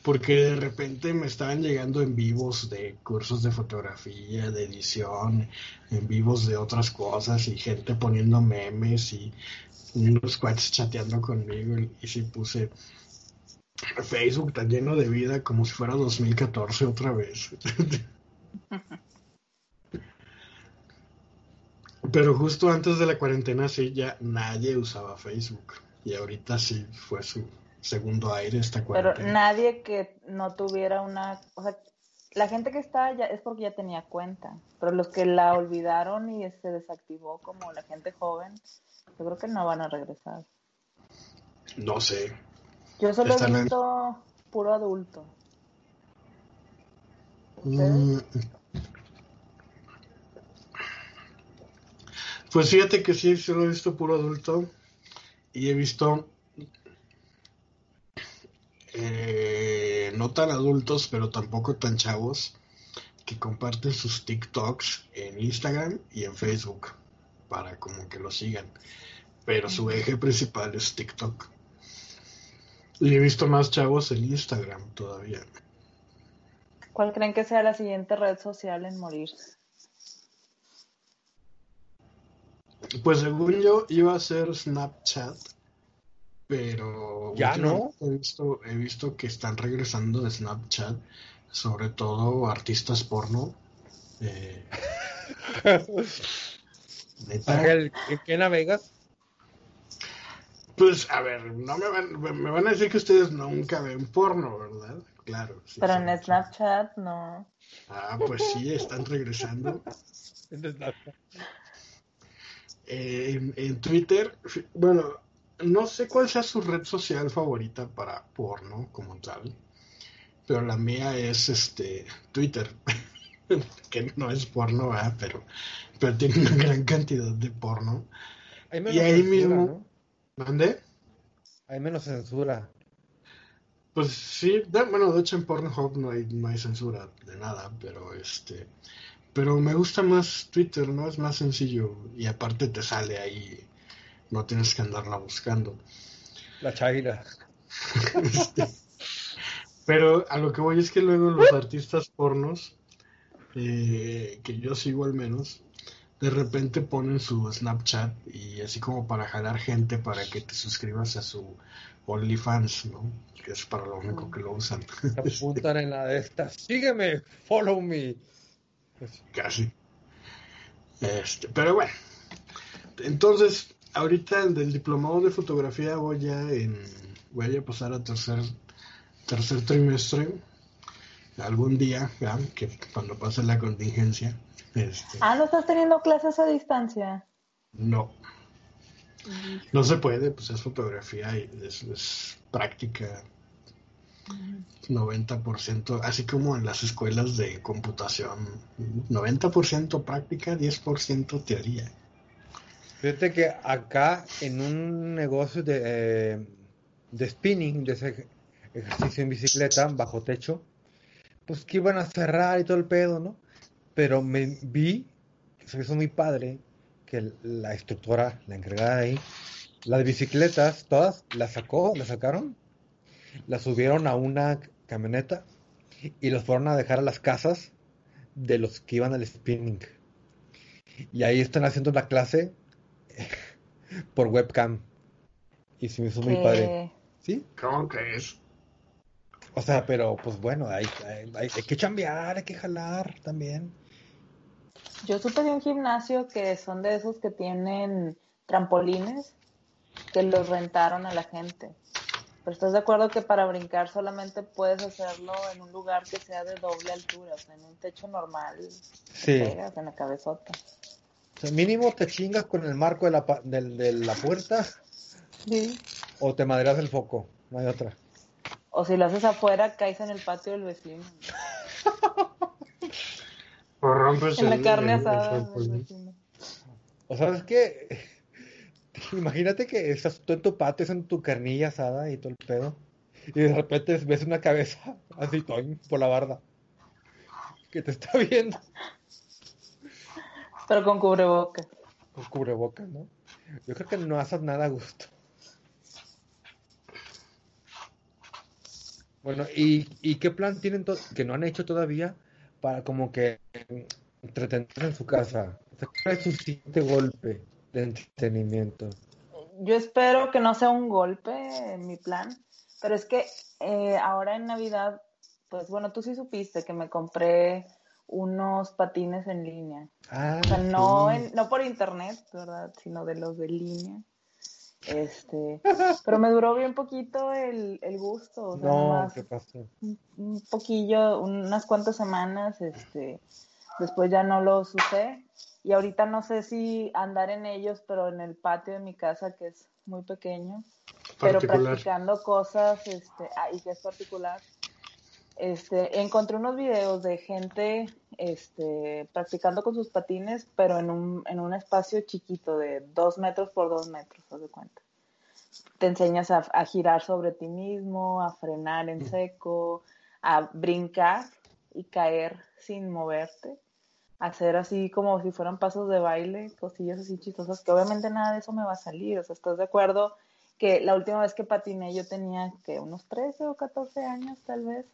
porque de repente me estaban llegando en vivos de cursos de fotografía, de edición, en vivos de otras cosas y gente poniendo memes y unos cuates chateando conmigo y, y sí puse Facebook está lleno de vida como si fuera 2014 otra vez. Pero justo antes de la cuarentena sí ya nadie usaba Facebook. Y ahorita sí fue su segundo aire esta cuarentena.
Pero nadie que no tuviera una... O sea, la gente que está ya es porque ya tenía cuenta. Pero los que la olvidaron y se desactivó como la gente joven, yo creo que no van a regresar.
No sé.
Yo solo he visto puro adulto. Mm.
Pues fíjate que sí, solo he visto puro adulto y he visto eh, no tan adultos, pero tampoco tan chavos que comparten sus TikToks en Instagram y en Facebook para como que lo sigan. Pero su eje principal es TikTok. Y he visto más chavos en Instagram todavía.
¿Cuál creen que sea la siguiente red social en morir?
Pues según yo iba a ser Snapchat, pero
ya no.
He visto, he visto que están regresando de Snapchat, sobre todo artistas porno. Eh,
¿En qué navegas?
Pues, a ver, no me van, me van a decir que ustedes nunca ven porno, ¿verdad? Claro.
Pero en Snapchat no.
Ah, pues sí, están regresando. Eh, en, Twitter, bueno, no sé cuál sea su red social favorita para porno como tal, pero la mía es este Twitter, que no es porno, pero, pero tiene una gran cantidad de porno. y ahí mismo, ¿dónde?
Hay menos censura.
Pues sí, bueno, de hecho en Pornhub no hay, no hay censura de nada, pero este pero me gusta más Twitter, ¿no? Es más sencillo y aparte te sale ahí, no tienes que andarla buscando.
La chaira.
Este, pero a lo que voy es que luego los artistas pornos, eh, que yo sigo al menos, de repente ponen su Snapchat y así como para jalar gente para que te suscribas a su OnlyFans, ¿no? Que es para lo único que lo usan.
apuntan en la de estas. Sígueme, follow me.
Casi. Este, pero bueno. Entonces, ahorita del diplomado de fotografía voy a en, voy a pasar a tercer tercer trimestre algún día, ¿ya? que cuando pase la contingencia. Este,
ah, ¿no estás teniendo clases a distancia?
No. No se puede, pues es fotografía y es práctica 90%, así como en las escuelas de computación, 90% práctica, 10% teoría.
Fíjate que acá en un negocio de, eh, de spinning, de ese ejercicio en bicicleta bajo techo, pues que iban a cerrar y todo el pedo, ¿no? Pero me vi, se hizo muy padre, que la instructora, la encargada de ahí, las bicicletas, todas las sacó, las sacaron la subieron a una camioneta y los fueron a dejar a las casas de los que iban al spinning. Y ahí están haciendo la clase por webcam. Y se me hizo muy padre. ¿Sí?
¿Cómo es
O sea, pero pues bueno, hay, hay, que chambear, hay que jalar también.
Yo supe de un gimnasio que son de esos que tienen trampolines que los rentaron a la gente. Pero estás de acuerdo que para brincar solamente puedes hacerlo en un lugar que sea de doble altura, o sea, en un techo normal. Sí. Pegas en la cabezota.
O sea, mínimo te chingas con el marco de la, de, la puerta. Sí. O te madreas el foco, no hay otra.
O si lo haces afuera, caes en el patio del vecino.
o rompes
en la carne asada del vecino.
O sabes qué Imagínate que estás tú en tu patio, en tu carnilla asada y todo el pedo. Y de repente ves una cabeza así por la barda. Que te está viendo.
Pero con cubrebocas.
Con cubrebocas, ¿no? Yo creo que no haces nada a gusto. Bueno, ¿y, qué plan tienen que no han hecho todavía para como que entretenerse en su casa? ¿Cuál es su siguiente golpe? De entretenimiento.
Yo espero que no sea un golpe en mi plan, pero es que eh, ahora en Navidad, pues bueno, tú sí supiste que me compré unos patines en línea. Ah, o sea, no, no por internet, ¿verdad? Sino de los de línea. Este, pero me duró bien poquito el, el gusto.
no, ¿qué pasó?
Un, un, poquillo, unas cuantas semanas, este, después ya no los usé y ahorita no sé si andar en ellos, pero en el patio de mi casa, que es muy pequeño, pero practicando cosas, este, ah, y que es particular, este, encontré unos videos de gente, este, practicando con sus patines, pero en un, en un espacio chiquito de dos metros por dos metros, haz de cuenta. Te enseñas a, a girar sobre ti mismo, a frenar en mm. seco, a brincar y caer sin moverte hacer así como si fueran pasos de baile, cosillas así chistosas, que obviamente nada de eso me va a salir. O sea, ¿estás de acuerdo? Que la última vez que patiné yo tenía que unos 13 o 14 años tal vez.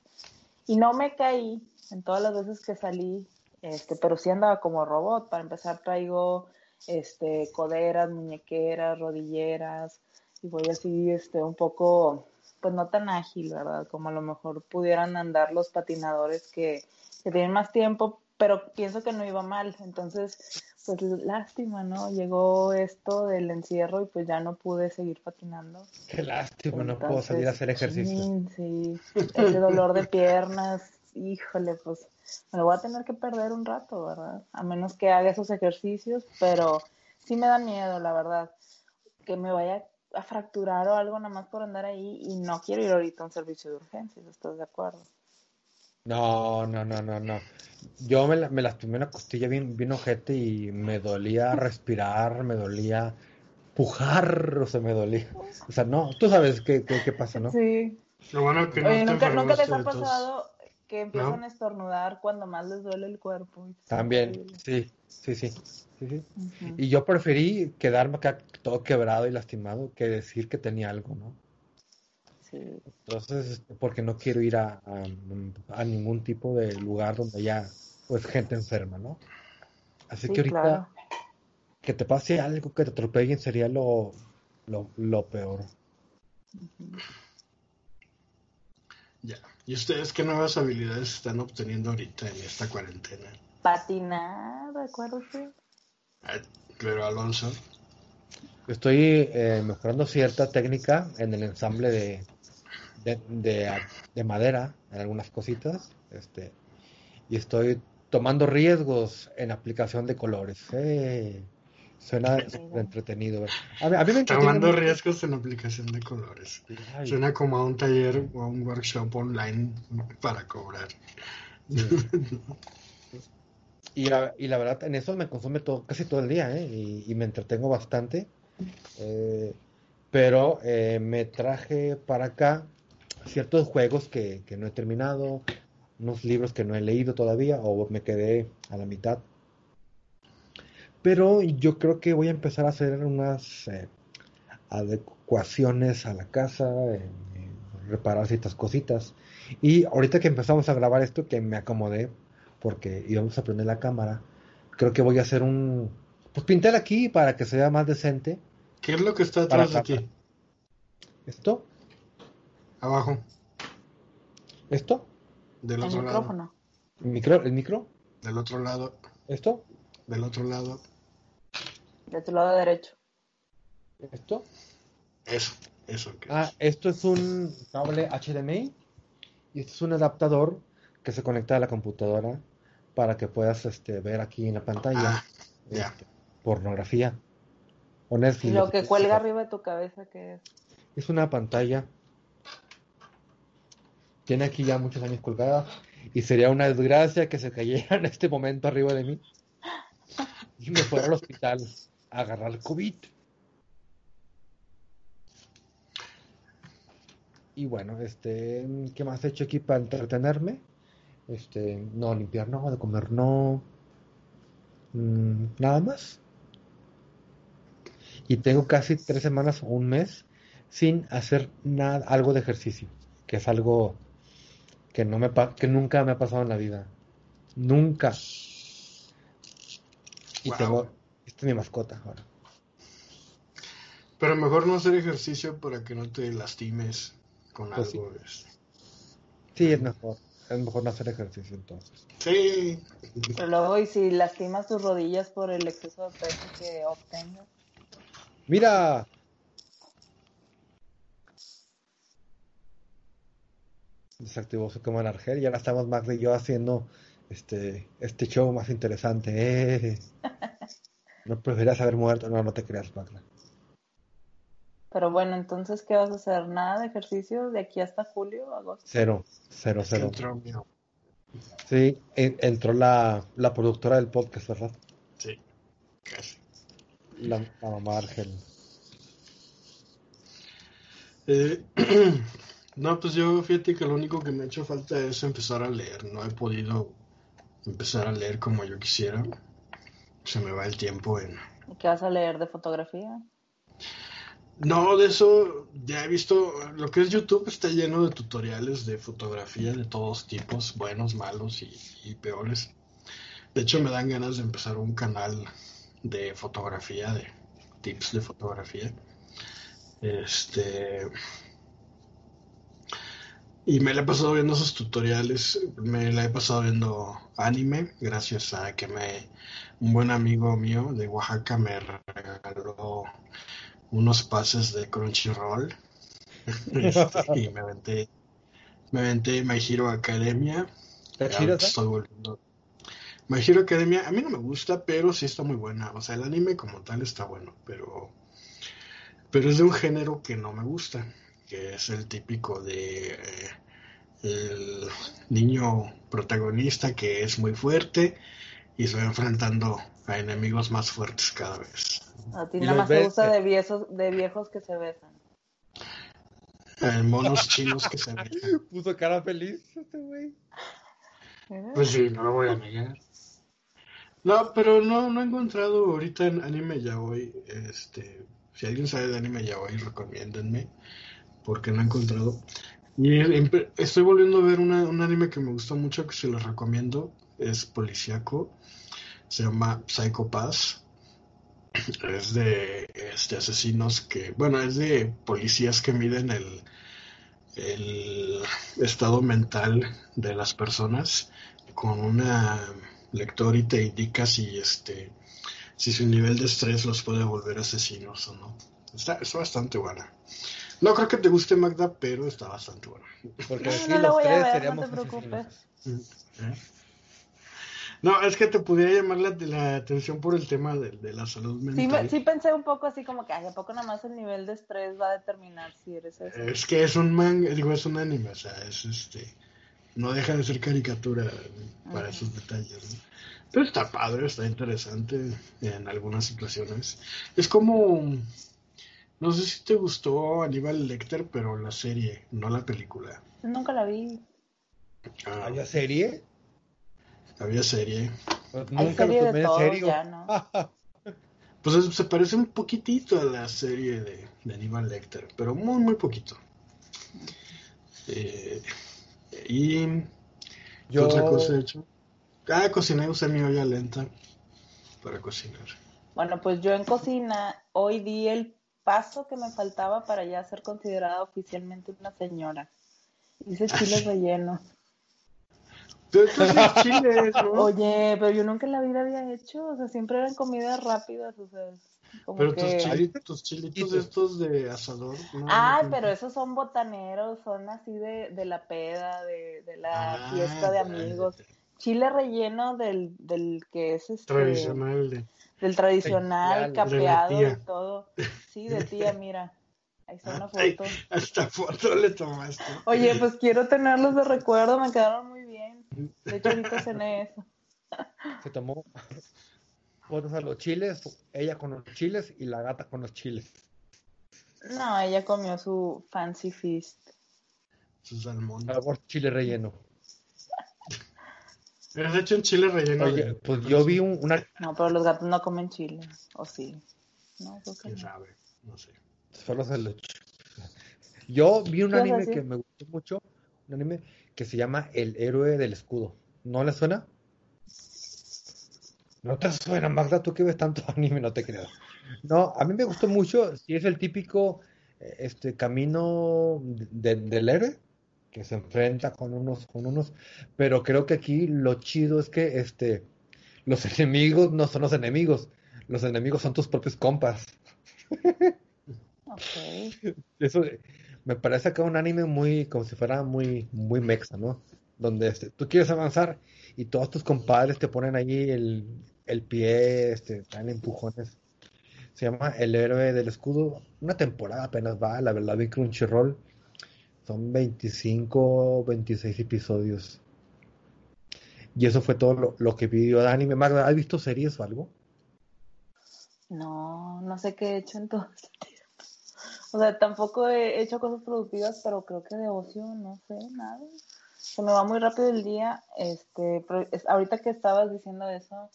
Y no me caí en todas las veces que salí, este, pero sí andaba como robot. Para empezar traigo este, coderas, muñequeras, rodilleras, y voy así, este, un poco, pues no tan ágil, ¿verdad? Como a lo mejor pudieran andar los patinadores que, que tienen más tiempo, pero pienso que no iba mal. Entonces, pues lástima, ¿no? Llegó esto del encierro y pues ya no pude seguir patinando.
Qué lástima, no puedo salir a hacer ejercicio.
Sí, ese dolor de piernas, híjole, pues me lo voy a tener que perder un rato, ¿verdad? A menos que haga esos ejercicios, pero sí me da miedo, la verdad, que me vaya a fracturar o algo nada más por andar ahí y no quiero ir ahorita a un servicio de urgencias, ¿estás de acuerdo?
No, no, no, no, no. Yo me, me lastimé una costilla bien, bien ojete y me dolía respirar, me dolía pujar, o sea, me dolía. O sea, no, tú sabes qué, qué, pasa, ¿no?
Sí.
Lo bueno que no
Oye, ¿nunca, ¿nunca les ha pasado que empiezan a estornudar cuando más les duele el cuerpo?
También, sí, sí, sí. sí, sí. Y yo preferí quedarme acá todo quebrado y lastimado que decir que tenía algo, ¿no? Entonces, este, porque no quiero ir a, a, ningún tipo de lugar donde haya pues gente enferma, ¿no? Así que ahorita que te pase algo, que te atropellen sería lo, lo, peor.
Ya. ¿Y ustedes qué nuevas habilidades están obteniendo ahorita en esta cuarentena?
Patinar?
Ah, pero Alonso.
Estoy eh, mejorando cierta técnica en el ensamble de, de, madera en algunas cositas. Este, y estoy tomando riesgos en aplicación de colores. Eh, suena entretenido.
A mí, me Tomando riesgos en aplicación de colores. Suena como a un taller o a un workshop online para cobrar.
y, la, y la verdad, en eso me consume todo, casi todo el día, ¿eh? y, me entretengo bastante. Eh, pero eh, me traje para acá ciertos juegos que, no he terminado, unos libros que no he leído todavía o me quedé a la mitad. Pero yo creo que voy a empezar a hacer unas eh, adecuaciones a la casa, eh, reparar ciertas cositas. Y ahorita que empezamos a grabar esto, que me acomodé porque íbamos a prender la cámara, creo que voy a hacer un... Pues pintar aquí para que sea más decente.
¿Qué es lo que está atrás de aquí?
¿Esto?
Abajo.
¿Esto?
Del otro
el
micrófono.
¿El micro? ¿El micro?
Del otro lado.
¿Esto?
Del otro lado.
De tu lado derecho.
¿Esto?
Eso, eso.
ah, esto es un cable HDMI y esto es un adaptador que se conecta a la computadora para que puedas este, ver aquí en la pantalla
ah, este,
pornografía
o Netflix. Lo que cuelga arriba de tu cabeza, que es?
Es una pantalla tiene aquí ya muchos años colgada y sería una desgracia que se cayera en este momento arriba de mí y me fuera al hospital a agarrar el COVID. Y bueno, este, ¿qué más he hecho aquí para entretenerme? Este, no, limpiar no, de comer no, mm, nada más. Y tengo casi tres semanas o un mes sin hacer nada, algo de ejercicio, que es algo que no me que nunca me ha pasado en la vida. Nunca. Y tengo, esta es mi mascota ahora.
Pero mejor no hacer ejercicio para que no te lastimes con pues algo.
Sí. sí. es mejor. Es mejor no hacer ejercicio entonces.
Sí.
Pero luego, y si lastimas tus rodillas por el exceso de peso que obtengas.
Mira, desactivó su cámara Argel y ahora estamos Max y yo haciendo este, este show más interesante. Eh. ¿No prefieras haber muerto? No, no te creas, Magda.
Pero bueno, entonces, ¿qué vas a hacer? ¿Nada de ejercicio de aquí hasta julio o agosto?
Cero, cero, cero. Sí, entró la, la productora del podcast, ¿verdad?
Sí, casi.
La, la mamá Argel.
Eh, No, pues yo fíjate que lo único que me ha hecho falta es empezar a leer. No he podido empezar a leer como yo quisiera. Se me va el tiempo en...
¿Qué vas a leer de fotografía?
No, de eso ya he visto. Lo que es YouTube está lleno de tutoriales de fotografía de todos tipos, buenos, malos y, y peores. De hecho, me dan ganas de empezar un canal de fotografía, de tips de fotografía Este. Y me la he pasado viendo esos tutoriales, me la he pasado viendo anime, gracias a que me un buen amigo mío de Oaxaca me regaló unos pases de Crunchyroll. Este, y me aventé, me aventé My Hero Academia. Estoy volviendo. My Hero Academia, a mí no me gusta, pero sí está muy buena. O sea, el anime como tal está bueno, pero, pero es de un género que no me gusta que es el típico de eh, el niño protagonista que es muy fuerte y se va enfrentando a enemigos más fuertes cada vez.
A ti nada más te gusta de viejos, de viejos que se besan.
Eh, monos chinos que se besan.
Puso cara feliz este güey.
Pues sí, no lo voy a negar. No, pero no, no he encontrado ahorita en anime ya hoy, este, si alguien sabe de anime ya hoy, recomiéndenme porque no he encontrado. Y estoy volviendo a ver un anime que me gusta mucho, que se los recomiendo, es policíaco, se llama Psycho Pass. Es de este, asesinos que, bueno, es de policías que miden el, el estado mental de las personas con una lector y te indica si este si su nivel de estrés los puede volver asesinos o no. Está, está bastante buena. No creo que te guste Magda, pero está bastante bueno.
Porque aquí no los tres seríamos no te preocupes. ¿Eh?
No, es que te pudiera llamar la, la atención por el tema de, de la salud
mental. Sí, sí, pensé un poco así como que, ay, ¿a poco nada más el nivel de estrés va a determinar si eres eso?
Es que es un manga, digo, es un anime, o sea, es este, no deja de ser caricatura para esos detalles, ¿no? Pero está padre, está interesante en algunas situaciones. Es como no sé si te gustó Aníbal Lecter, pero la serie, no la película.
Nunca la vi.
Ah, ¿Había serie?
Había serie.
Pues nunca lo tomé en serio.
pues se parece un poquitito a la serie de, de Aníbal Lecter, pero muy, muy poquito. Eh, y. ¿Qué otra cosa he hecho? Ah, cociné, usé mi olla lenta para cocinar.
Bueno, pues yo en cocina hoy di el paso que me faltaba para ya ser considerada oficialmente una señora. Hice chiles rellenos.
chiles,
Oye, pero yo nunca en la vida había hecho, o sea, siempre eran comidas rápidas, o sea,
pero tus, chilitos, tus chilitos estos de asador.
ah, pero esos son botaneros, son así de, de la peda, de, de la ah, fiesta de amigos. Chile relleno del, del que es este.
Tradicional de
del tradicional, capeado y todo. Sí, de tía, mira. Ahí está una foto.
hasta foto le tomaste.
Oye, pues quiero tenerlos de recuerdo, me quedaron muy bien. De hecho, ahorita cené eso.
Se tomó fotos a los chiles, ella con los chiles y la gata con los chiles.
No, ella comió su fancy feast.
Su salmón.
chile relleno.
Has hecho un chile relleno?
Oye, pues yo vi un, una...
No, pero los gatos no comen chile, ¿o sí?
No, ¿Quién sabe? No sé.
Solo se lo Yo vi un anime que me gustó mucho, un anime que se llama El héroe del escudo. ¿No le suena? No te suena, Magda, tú que ves tanto anime, no te creo. No, a mí me gustó mucho, si es el típico eh, este camino del héroe, que se enfrenta con unos, con unos, pero creo que aquí lo chido es que este, los enemigos no son los enemigos, los enemigos son tus propios compas. Eso me parece acá un anime muy, como si fuera muy, muy mexa, ¿no? Donde este, tú quieres avanzar y todos tus compadres te ponen ahí el, el pie, este, dan empujones. Se llama El héroe del escudo. Una temporada apenas va, la verdad vi Crunchyroll son 25, 26 episodios. Y eso fue todo lo, que pidió Dani. Magda, ¿has visto series o algo?
No, no sé qué he hecho en todo este. O sea, tampoco he hecho cosas productivas, pero creo que de ocio no sé nada. Se me va muy rápido el día. Este, ahorita que estabas diciendo eso,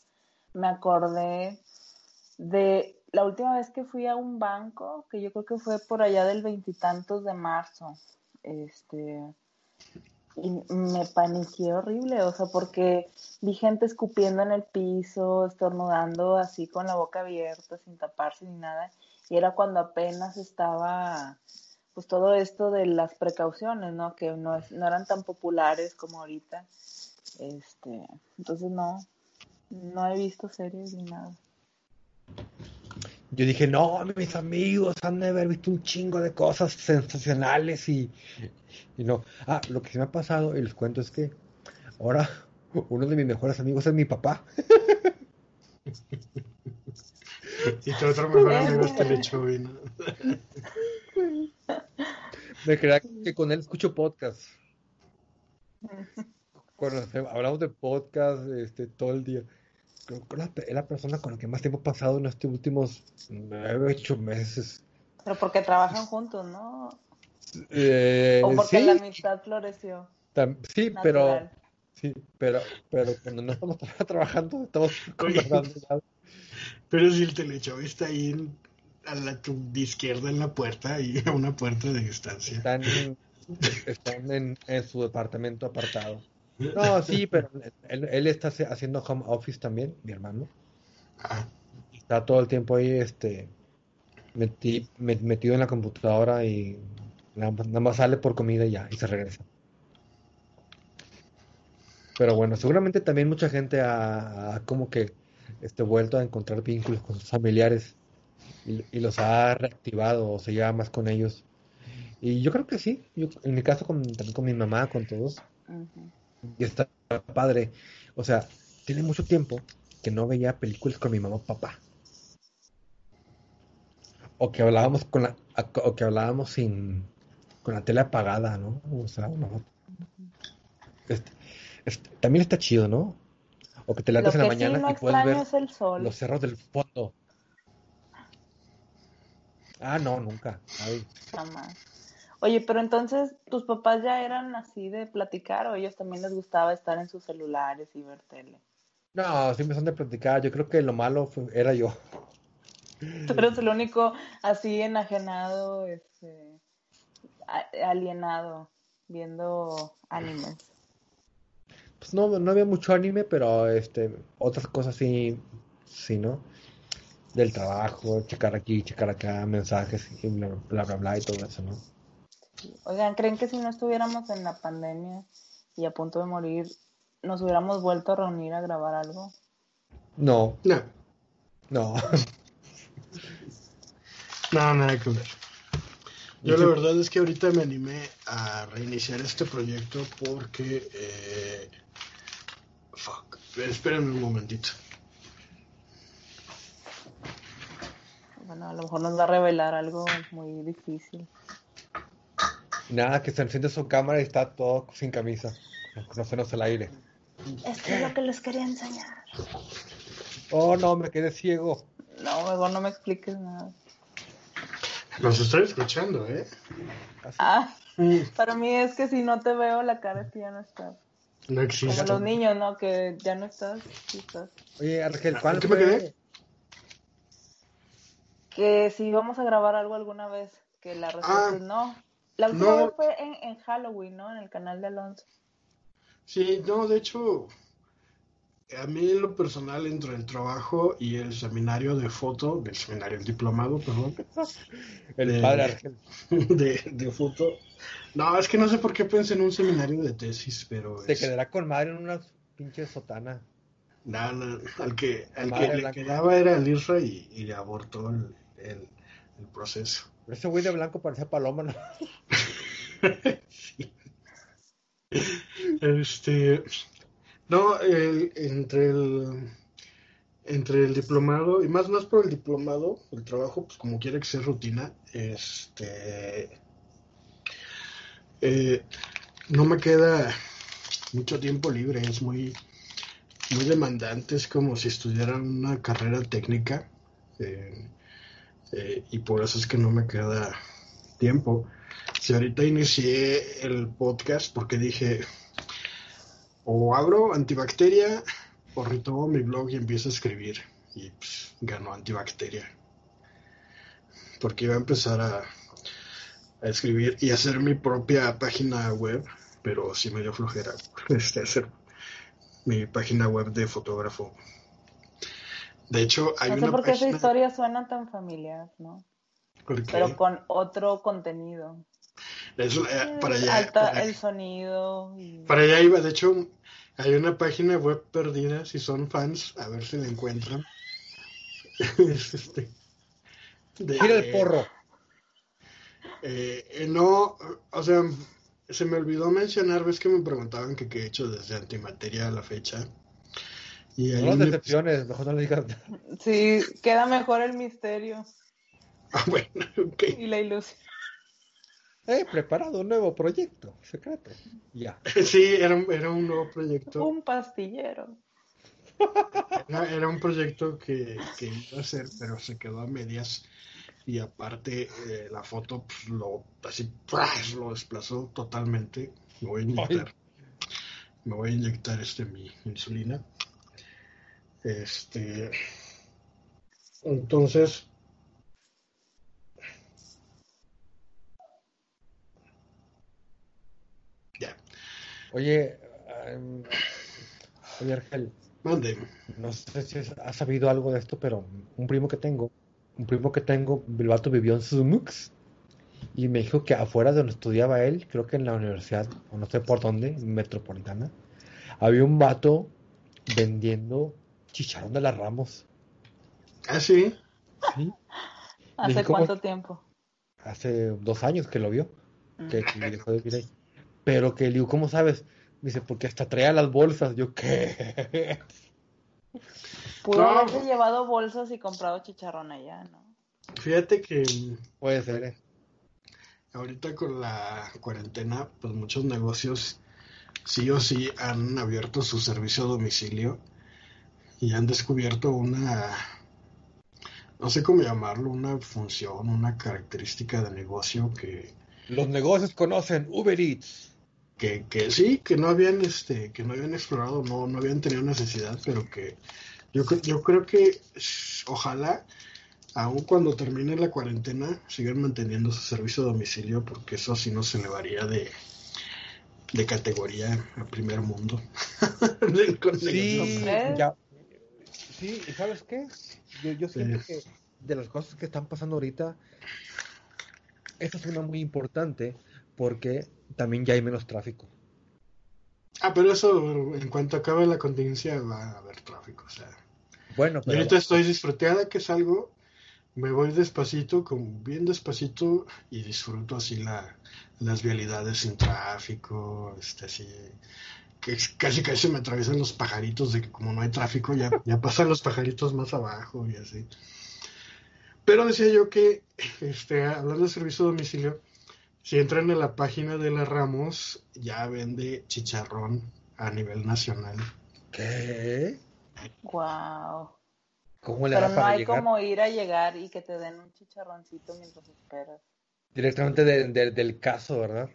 me acordé de la última vez que fui a un banco, que yo creo que fue por allá del veintitantos de marzo este, y me paniqué horrible, o sea, porque vi gente escupiendo en el piso, estornudando así con la boca abierta, sin taparse ni nada. y era cuando apenas estaba pues todo esto de las precauciones, ¿no? Que no, es, no eran tan populares como ahorita. Este, entonces no, no he visto series ni nada.
Yo dije, no, mis amigos han de haber visto un chingo de cosas sensacionales y, y no. Ah, lo que se me ha pasado, y les cuento, es que ahora uno de mis mejores amigos es mi papá.
y tu otro mejor amigo es Telechovina.
Me crea que con él escucho podcast. Cuando hablamos de podcast este, todo el día. Creo que es la persona con la que más tiempo he pasado en estos últimos nueve, ocho meses.
Pero porque trabajan juntos, ¿no? Eh, o porque la amistad floreció.
sí, pero sí, pero, pero cuando no estamos trabajando, estamos conversando.
Pero si el telecho está ahí en a la tu izquierda en la puerta y a una puerta de distancia.
Están, en, su departamento apartado. No, sí, pero él, está haciendo home office también, mi hermano. Ah. Está todo el tiempo ahí este metido en la computadora y nada, más sale por comida y ya, y se regresa. Pero bueno, seguramente también mucha gente ha, como que este, vuelto a encontrar vínculos con sus familiares y, los ha reactivado o se lleva más con ellos. Y yo creo que sí, yo, en mi caso con, también con mi mamá, con todos. Y está padre. O sea, tiene mucho tiempo que no veía películas con mi mamá o papá. O que hablábamos con la, o que hablábamos sin con la tele apagada, ¿no? O sea, no. Este, este, también está chido, ¿no? O que te levantas en la mañana y puedes ver los cerros del fondo. Ah, no, nunca.
Jamás. Oye, pero entonces, ¿tus papás ya eran así de platicar o ellos también les gustaba estar en sus celulares y ver tele?
No, siempre son de platicar. Yo creo que lo malo era yo.
Tú eres el único así enajenado, este, alienado, viendo animes.
Pues no, no había mucho anime, pero este, otras cosas sí, sí, ¿no? del trabajo, checar aquí, checar acá, mensajes y bla, bla, bla, y todo eso, ¿no?
Oigan, ¿creen que si no estuviéramos en la pandemia y a punto de morir, nos hubiéramos vuelto a reunir a grabar algo?
No.
No.
No.
no, nada que ver. Yo la verdad es que ahorita me animé a reiniciar este proyecto porque... Eh... Fuck. Espérenme un momentito.
Bueno, a lo mejor nos va a revelar algo muy difícil.
Nada, que se enciende su cámara y está todo sin camisa, conocernos el aire.
Esto es lo que les quería enseñar.
Oh, no, me quedé ciego.
No, mejor no me expliques nada.
Nos estoy escuchando, ¿eh?
¿Ah, mm. para mí es que si no te veo, la cara es que ya no estás.
No existe.
Como los niños, ¿no? Que ya no estás,
Oye, Argel, ¿cuál me quedé?
que si vamos a grabar algo alguna vez, que la respuesta ah, es no. La última vez fue en, Halloween, ¿no? En el canal de Alonso.
Sí, no, de hecho, a mí en lo personal entre el trabajo y el seminario de foto, del seminario, el diplomado, perdón.
el padre
de, de, foto. No, es que no sé por qué pensé en un seminario de tesis, pero...
Se quedará con madre en una pinche sotana.
No, no, al que, al que le quedaba era el Isra y, y abortó el, el, proceso.
Ese güey de blanco parece paloma, ¿no?
Este, no, entre el entre el diplomado y más más por el diplomado, el trabajo, pues como quiere que sea rutina, este, eh, no me queda mucho tiempo libre, es muy muy demandante, es como si estudiaran una carrera técnica. Eh, eh, y por eso es que no me queda tiempo. Si ahorita inicié el podcast porque dije, o abro antibacteria o retomo mi blog y empiezo a escribir. Y pues, ganó antibacteria. Porque iba a empezar a, a escribir y hacer mi propia página web, pero sí me dio flojera este, hacer mi página web de fotógrafo. De hecho, hay
no sé por qué esa historia suena tan familiar, ¿no? pero con otro contenido.
Eh, para allá,
el sonido.
Para allá iba, de hecho, hay una página web perdida, si son fans, a ver si la encuentran. este,
el porro.
Eh, eh, no, o sea, se me olvidó mencionar, ves que me preguntaban que qué he hecho desde antimateria a la fecha.
Y no decepciones, mejor no le digas.
Sí, queda mejor el misterio.
Ah, bueno, ok.
Y la ilusión.
He preparado un nuevo proyecto secreto. Ya.
Sí, era, era un nuevo proyecto.
Un pastillero.
Era, un proyecto que, que, iba a hacer, pero se quedó a medias. Y aparte, eh, la foto pues, lo así lo desplazó totalmente. Me voy a inyectar. Me voy a inyectar este mi insulina. Este. Entonces,
Oye, oye Argel. No sé si has sabido algo de esto, pero un primo que tengo, un primo que tengo, el vato vivió en Sumux y me dijo que afuera de donde estudiaba él, creo que en la universidad, o no sé por dónde, metropolitana, había un vato vendiendo chicharrón de las Ramos.
¿Ah, sí?
Sí.
¿Hace cuánto tiempo?
Hace dos años que lo vio, que, que mm. dejó de vivir ahí. Pero que le digo, ¿cómo sabes? Me dice, porque hasta traía las bolsas. Yo, ¿qué?
Pudo haberse llevado bolsas y comprado chicharrón allá, ¿no?
Fíjate que...
Puede ser, ¿eh?
Ahorita con la cuarentena, pues muchos negocios sí o sí han abierto su servicio a domicilio y han descubierto una, no sé cómo llamarlo, una función, una característica de negocio que...
Los negocios conocen Uber Eats
que, que sí, que no habían, este, que no habían explorado, no, no habían tenido necesidad, pero que yo, yo creo que ojalá, aun cuando termine la cuarentena, sigan manteniendo su servicio de domicilio, porque eso sí nos elevaría de, de categoría a primer mundo.
sí, ya. Sí, ¿sabes qué? Yo, yo siento que de las cosas que están pasando ahorita, esta es una muy importante, porque también ya hay menos tráfico.
Ah, pero eso, en cuanto acabe la contingencia, va a haber tráfico. O sea,
bueno,
pero... ahorita estoy disfrutada que salgo, me voy despacito, como bien despacito, y disfruto así la, las vialidades sin tráfico, este, así, que casi casi me atraviesan los pajaritos de que como no hay tráfico, ya, ya pasan los pajaritos más abajo y así. Pero decía yo que, este, hablando de servicio de domicilio, si entran en la página de la Ramos, ya vende chicharrón a nivel nacional.
¿Qué?
Wow.
¿Cómo le
Pero no hay como ir a llegar y que te den un chicharroncito mientras esperas.
Directamente del caso, ¿verdad?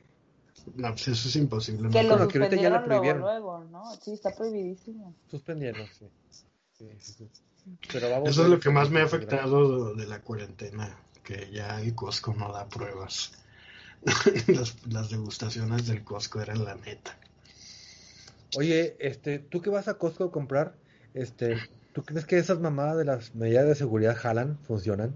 No, pues eso es imposible.
Que lo suspendieron ya luego, luego, ¿no? Sí, está prohibidísimo.
Suspendieron, sí. sí, sí,
Pero vamos eso es lo que más me ha afectado de la cuarentena, que ya el Costco no da pruebas. las, degustaciones del Costco eran la neta.
Oye, este, tú que vas a Costco a comprar, este, ¿tú crees que esas mamadas de las medidas de seguridad jalan, funcionan?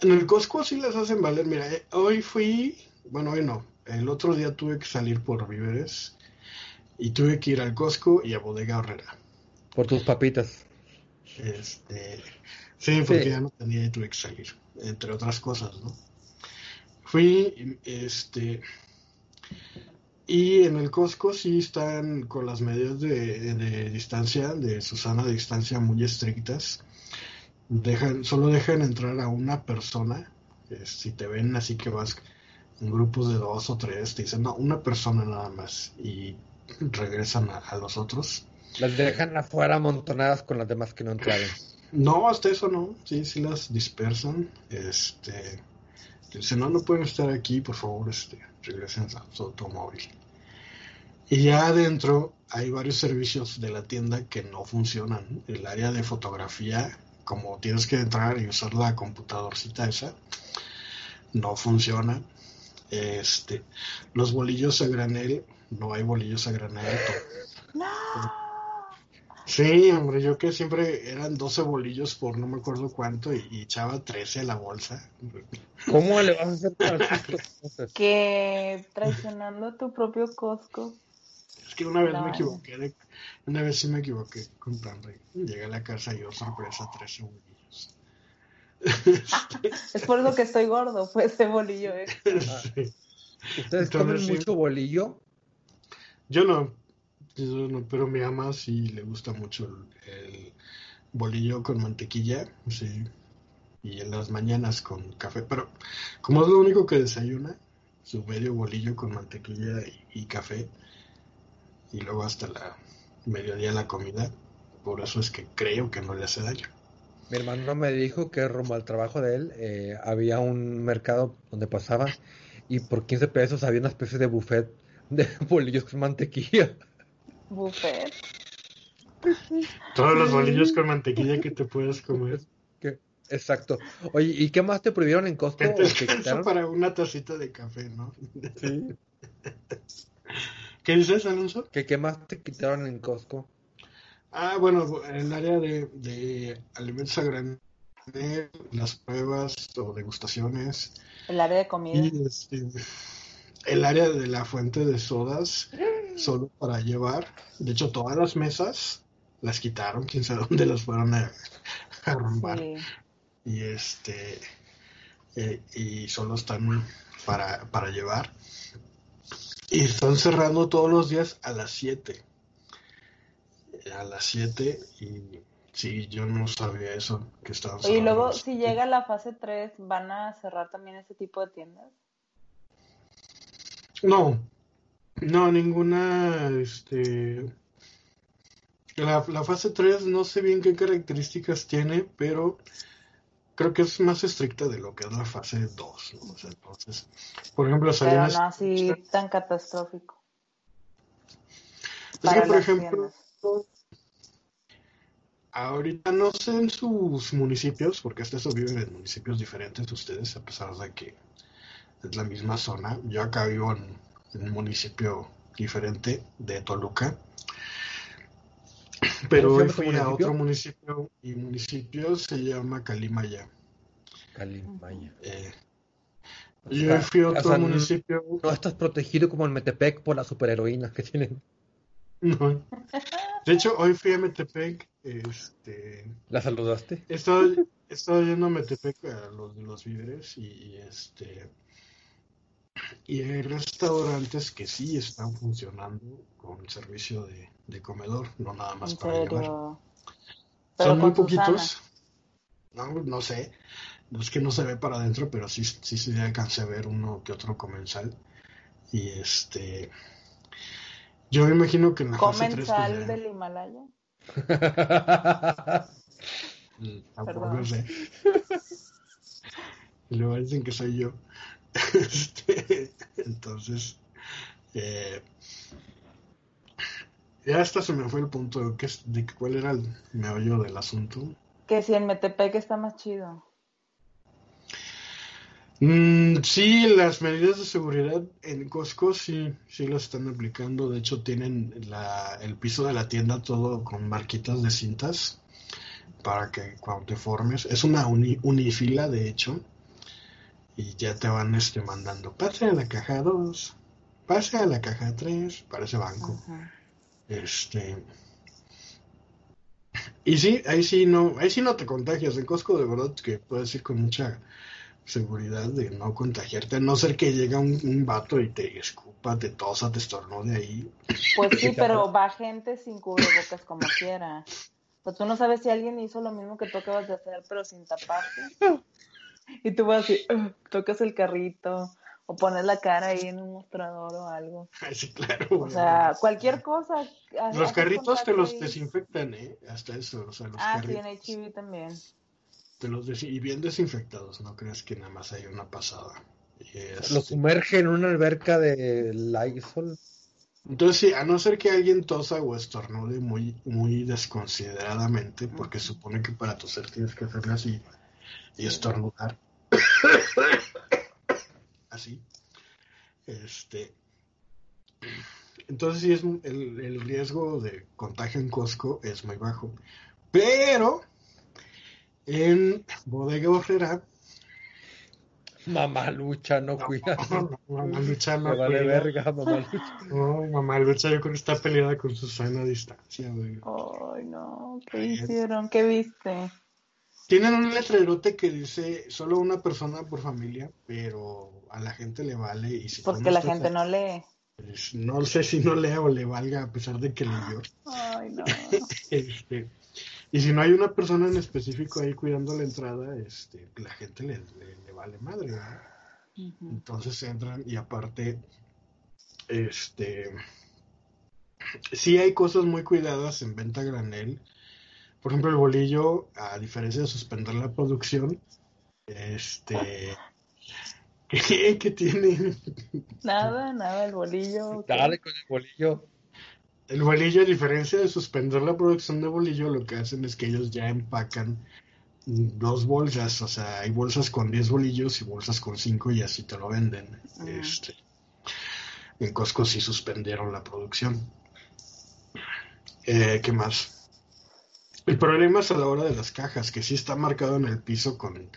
En el Costco sí las hacen valer. Mira, eh, hoy fui, bueno, hoy no, el otro día tuve que salir por víveres y tuve que ir al Costco y a Bodega Herrera.
Por tus papitas.
Este, sí, porque ya no tenía y tuve que salir, entre otras cosas, ¿no? Fui, este, y en el Costco sí están con las medidas de, distancia, de Susana de distancia muy estrictas. Dejan, solo dejan entrar a una persona. si te ven así que vas en grupos de dos o tres, te dicen, no, una persona nada más. Y regresan a, los otros.
Las dejan afuera amontonadas con las demás que no entraron.
No, hasta eso no. Sí, sí las dispersan. Este Dice, no, no pueden estar aquí, por favor, este, regresen a su automóvil. Y ya adentro hay varios servicios de la tienda que no funcionan. El área de fotografía, como tienes que entrar y usar la computadorcita esa, no funciona. Este, los bolillos a granel, no hay bolillos a granel.
No.
Sí, hombre, yo que siempre eran 12 bolillos por no me acuerdo cuánto y, echaba 13 a la bolsa.
¿Cómo le vas a hacer para
Que traicionando tu propio Costco.
Es que una vez me equivoqué, una vez sí me equivoqué comprando. Llegué a la casa y yo sorpresa 13 bolillos.
es por eso que estoy gordo, fue ese bolillo. Eh.
¿Ustedes comen mucho bolillo?
Yo no, pero mi mamá sí le gusta mucho el, bolillo con mantequilla, sí. Y en las mañanas con café. Pero como es lo único que desayuna, su medio bolillo con mantequilla y, café. Y luego hasta la mediodía la comida. Por eso es que creo que no le hace daño.
Mi hermano me dijo que rumbo al trabajo de él eh, había un mercado donde pasaba y por 15 pesos había una especie de buffet de bolillos con mantequilla.
Buffet.
Todos los bolillos con mantequilla que te puedes comer.
Exacto. Oye, ¿y qué más te prohibieron en Costco?
Eso para una tacita de café, ¿no? Sí. ¿Qué dices, Alonso?
¿Qué, ¿Qué más te quitaron en Costco?
Ah, bueno, el área de, de alimentos a granel, las pruebas o degustaciones.
El área de comida.
Este, el área de la fuente de sodas solo para llevar. De hecho, todas las mesas las quitaron, quién sabe dónde las fueron a, romper Y este eh, y solo están para, para llevar. Y están cerrando todos los días a las 7. A las 7 y sí, yo no sabía eso que estaban
Y luego si llega la fase 3, ¿van a cerrar también ese tipo de tiendas?
No, no, ninguna, este... La, fase 3 no sé bien qué características tiene, pero creo que es más estricta de lo que es la fase 2. entonces, por ejemplo,
Pero no así tan catastrófico.
Es que, por ejemplo, ahorita no sé en sus municipios, porque hasta eso viven en municipios diferentes ustedes, a pesar de que es la misma zona. Yo acá vivo en en un municipio diferente de Toluca. Pero hoy fui a otro municipio y municipio se llama Calimaya.
Calimaya.
Eh, yo fui a otro municipio.
No, estás protegido como en Metepec por las superheroínas que tienen.
No. De hecho, hoy fui a Metepec. Este,
¿La saludaste?
Estaba, estaba yendo a Metepec a los de los víveres y este y hay restaurantes que sí están funcionando con servicio de, comedor, no nada más para llevar. Son muy poquitos. No, no sé. No es que no se ve para adentro, pero sí, sí se alcanza a ver uno que otro comensal. Y este. Yo me imagino que en la
fase 3. ¿Comensal del Himalaya?
Tampoco sé. Y luego dicen que soy yo. Este, entonces, eh, ya hasta se me fue el punto de, de cuál era el meollo del asunto.
Que si en Metepec está más chido.
Mm, sí, las medidas de seguridad en Costco sí, sí las están aplicando. De hecho, tienen la, el piso de la tienda todo con marquitas de cintas para que cuando te formes. Es una unifila, de hecho y ya te van este, mandando, pase a la caja 2, pase a la caja 3, para ese banco. Este. Y sí, ahí sí no, ahí sí no te contagias. En Costco de verdad que puedes ir con mucha seguridad de no contagiarte, a no ser que llegue un, un vato y te escupa, te tosa, te estornude ahí.
Pues sí, pero va gente sin cubrebocas como quiera. Pues tú no sabes si alguien hizo lo mismo que tú acabas de hacer, pero sin taparte. y tú vas así, tocas el carrito o pones la cara ahí en un mostrador o algo.
Sí, claro.
O sea, cualquier cosa.
Los carritos te los desinfectan, ¿eh? Hasta eso. O sea, los
ah, sí, en HIV también.
Te los y bien desinfectados, no creas que nada más hay una pasada.
Los sumerge en una alberca de Lysol.
Entonces, sí, a no ser que alguien tosa o estornude muy, muy desconsideradamente, porque supone que para toser tienes que hacerle así y estornudar. Así. Este. Entonces sí es el, el riesgo de contagio en Costco es muy bajo. Pero en Bodega Horrera
Mamalucha, no, cuida.
Mamalucha no
Me vale verga, Mamalucha.
No, Mamalucha yo creo que está peleada con Susana a distancia, güey.
Ay, no, ¿qué hicieron? ¿Qué viste?
Tienen un letrerote que dice solo una persona por familia, pero a la gente le vale. Y si
Porque la gente no lee.
Pues, no sé si no lee o le valga a pesar de que leyó.
Ay, no.
este, y si no hay una persona en específico ahí cuidando la entrada, este, la gente le, le, vale madre. ¿no? Entonces entran y aparte, este, sí hay cosas muy cuidadas en venta granel. Por ejemplo, el bolillo, a diferencia de suspender la producción, este, ¿qué, qué tiene?
Nada, nada, el bolillo.
Dale con el bolillo.
El bolillo, a diferencia de suspender la producción de bolillo, lo que hacen es que ellos ya empacan dos bolsas, o sea, hay bolsas con 10 bolillos y bolsas con 5 y así te lo venden. este, en Costco sí suspendieron la producción. Eh, ¿Qué más? El problema es a la hora de las cajas, que sí está marcado en el piso con...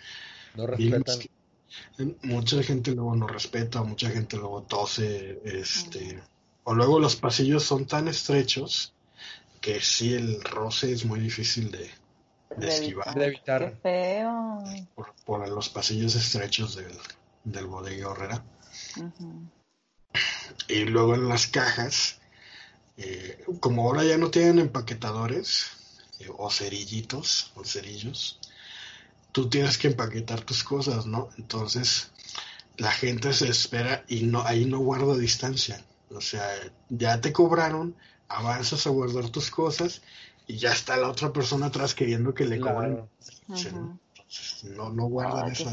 No respetan.
mucha gente luego no respeta, mucha gente luego tose, este... O luego los pasillos son tan estrechos que sí el roce es muy difícil de, esquivar.
De evitar.
feo.
Por, los pasillos estrechos del, del bodega horrera. Y luego en las cajas, eh, como ahora ya no tienen empaquetadores eh, o cerillitos o cerillos, tú tienes que empaquetar tus cosas, ¿no? Entonces la gente se espera y no ahí no guarda distancia. O sea, ya te cobraron, avanzas a guardar tus cosas y ya está la otra persona atrás queriendo que le cobren. ¿no? no, guardan eso.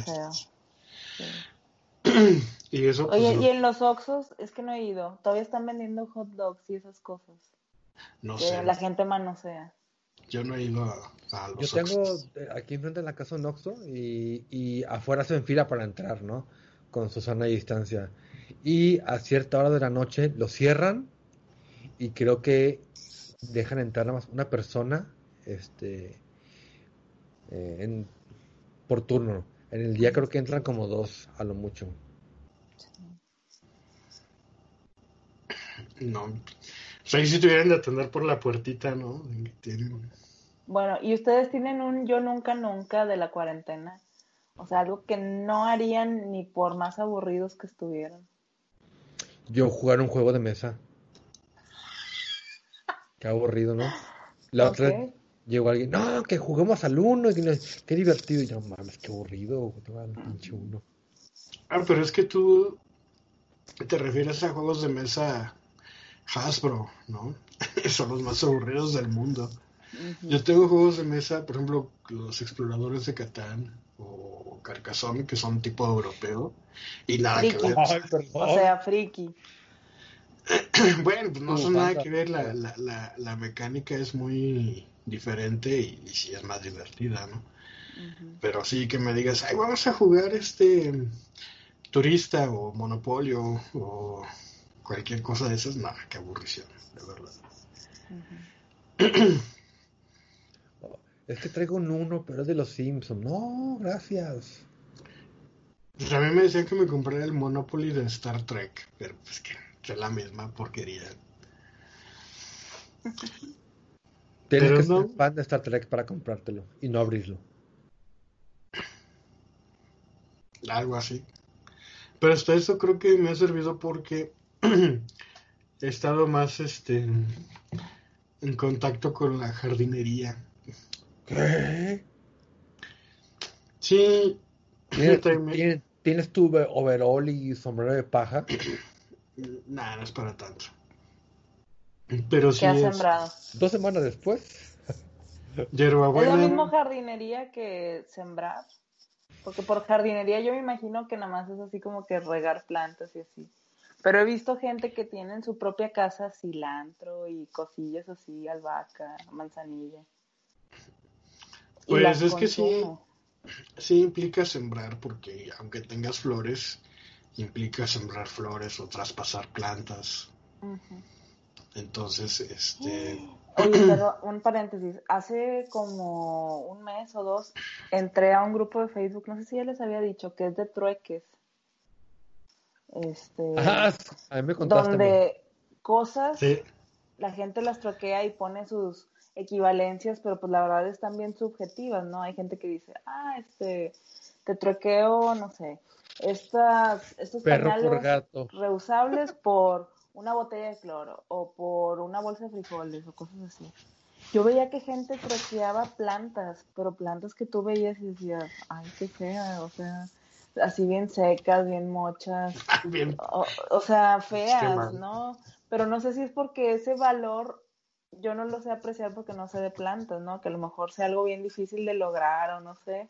y eso
pues, Oye, y en los Oxos, es que no he ido, todavía están vendiendo hot dogs y esas cosas.
No
sé. La gente manosea.
Yo no he ido a,
los Yo tengo eh, aquí enfrente de la casa un Oxxo y, y afuera se fila para entrar, ¿no? Con su sana distancia y a cierta hora de la noche lo cierran y creo que dejan entrar nada más una persona este eh, en, por turno. En el día creo que entran como dos a lo mucho.
No. O sea, si tuvieran de atender por la puertita, ¿no?
Bueno, ¿y ustedes tienen un yo nunca nunca de la cuarentena? O sea, algo que no harían ni por más aburridos que estuvieran
yo jugar un juego de mesa. Qué aburrido, ¿no? La otra llegó alguien, no, que juguemos al uno, qué divertido. Y yo, mames, qué aburrido, pinche uno.
Ah, pero es que tú te refieres a juegos de mesa Hasbro, ¿no? Son los más aburridos del mundo. Yo tengo juegos de mesa, por ejemplo, los exploradores de Catán o Carcassonne, que son tipo europeo, y nada que ver.
o sea, friki.
bueno, pues no son nada que ver, la, la, la, mecánica es muy diferente y, y sí es más divertida, ¿no? Pero sí que me digas, ay, vamos a jugar este turista o monopolio o cualquier cosa de esas, nada, qué aburrición, de
verdad. Es que traigo un uno, pero es de los Simpsons. No, gracias.
Pues a mí me decían que me comprara el Monopoly de Star Trek, pero pues que, es la misma porquería.
Tienes que ser fan de Star Trek para comprártelo y no abrirlo.
Algo así. Pero hasta eso creo que me ha servido porque he estado más este en contacto con la jardinería.
¿Qué?
Sí.
¿Tienes, tu overall y sombrero de paja?
Nada, no es para tanto. Pero sí.
¿Qué has sembrado?
Dos semanas después.
¿Es lo mismo jardinería que sembrar? Porque por jardinería yo me imagino que nada más es así como que regar plantas y así. Pero he visto gente que tiene en su propia casa cilantro y cosillas así, albahaca, manzanilla.
Pues es que sí, sí implica sembrar, porque aunque tengas flores, implica sembrar flores o traspasar plantas. Entonces, este...
Oye, pero un paréntesis. Hace como un mes o dos entré a un grupo de Facebook, no sé si ya les había dicho, que es de trueques. Este,
ah, a mí me contaste.
Donde cosas, la gente las troquea y pone sus equivalencias, pero pues la verdad están bien subjetivas, ¿no? Hay gente que dice, ah, este, te troqueo, no sé, estas, estos pañales reusables por una botella de cloro o por una bolsa de frijoles o cosas así. Yo veía que gente troqueaba plantas, pero plantas que tú veías y decías, ay, qué fea, o sea, así bien secas, bien mochas, O, sea, feas, ¿no? Pero no sé si es porque ese valor yo no lo sé apreciar porque no sé de plantas, ¿no? Que a lo mejor sea algo bien difícil de lograr o no sé,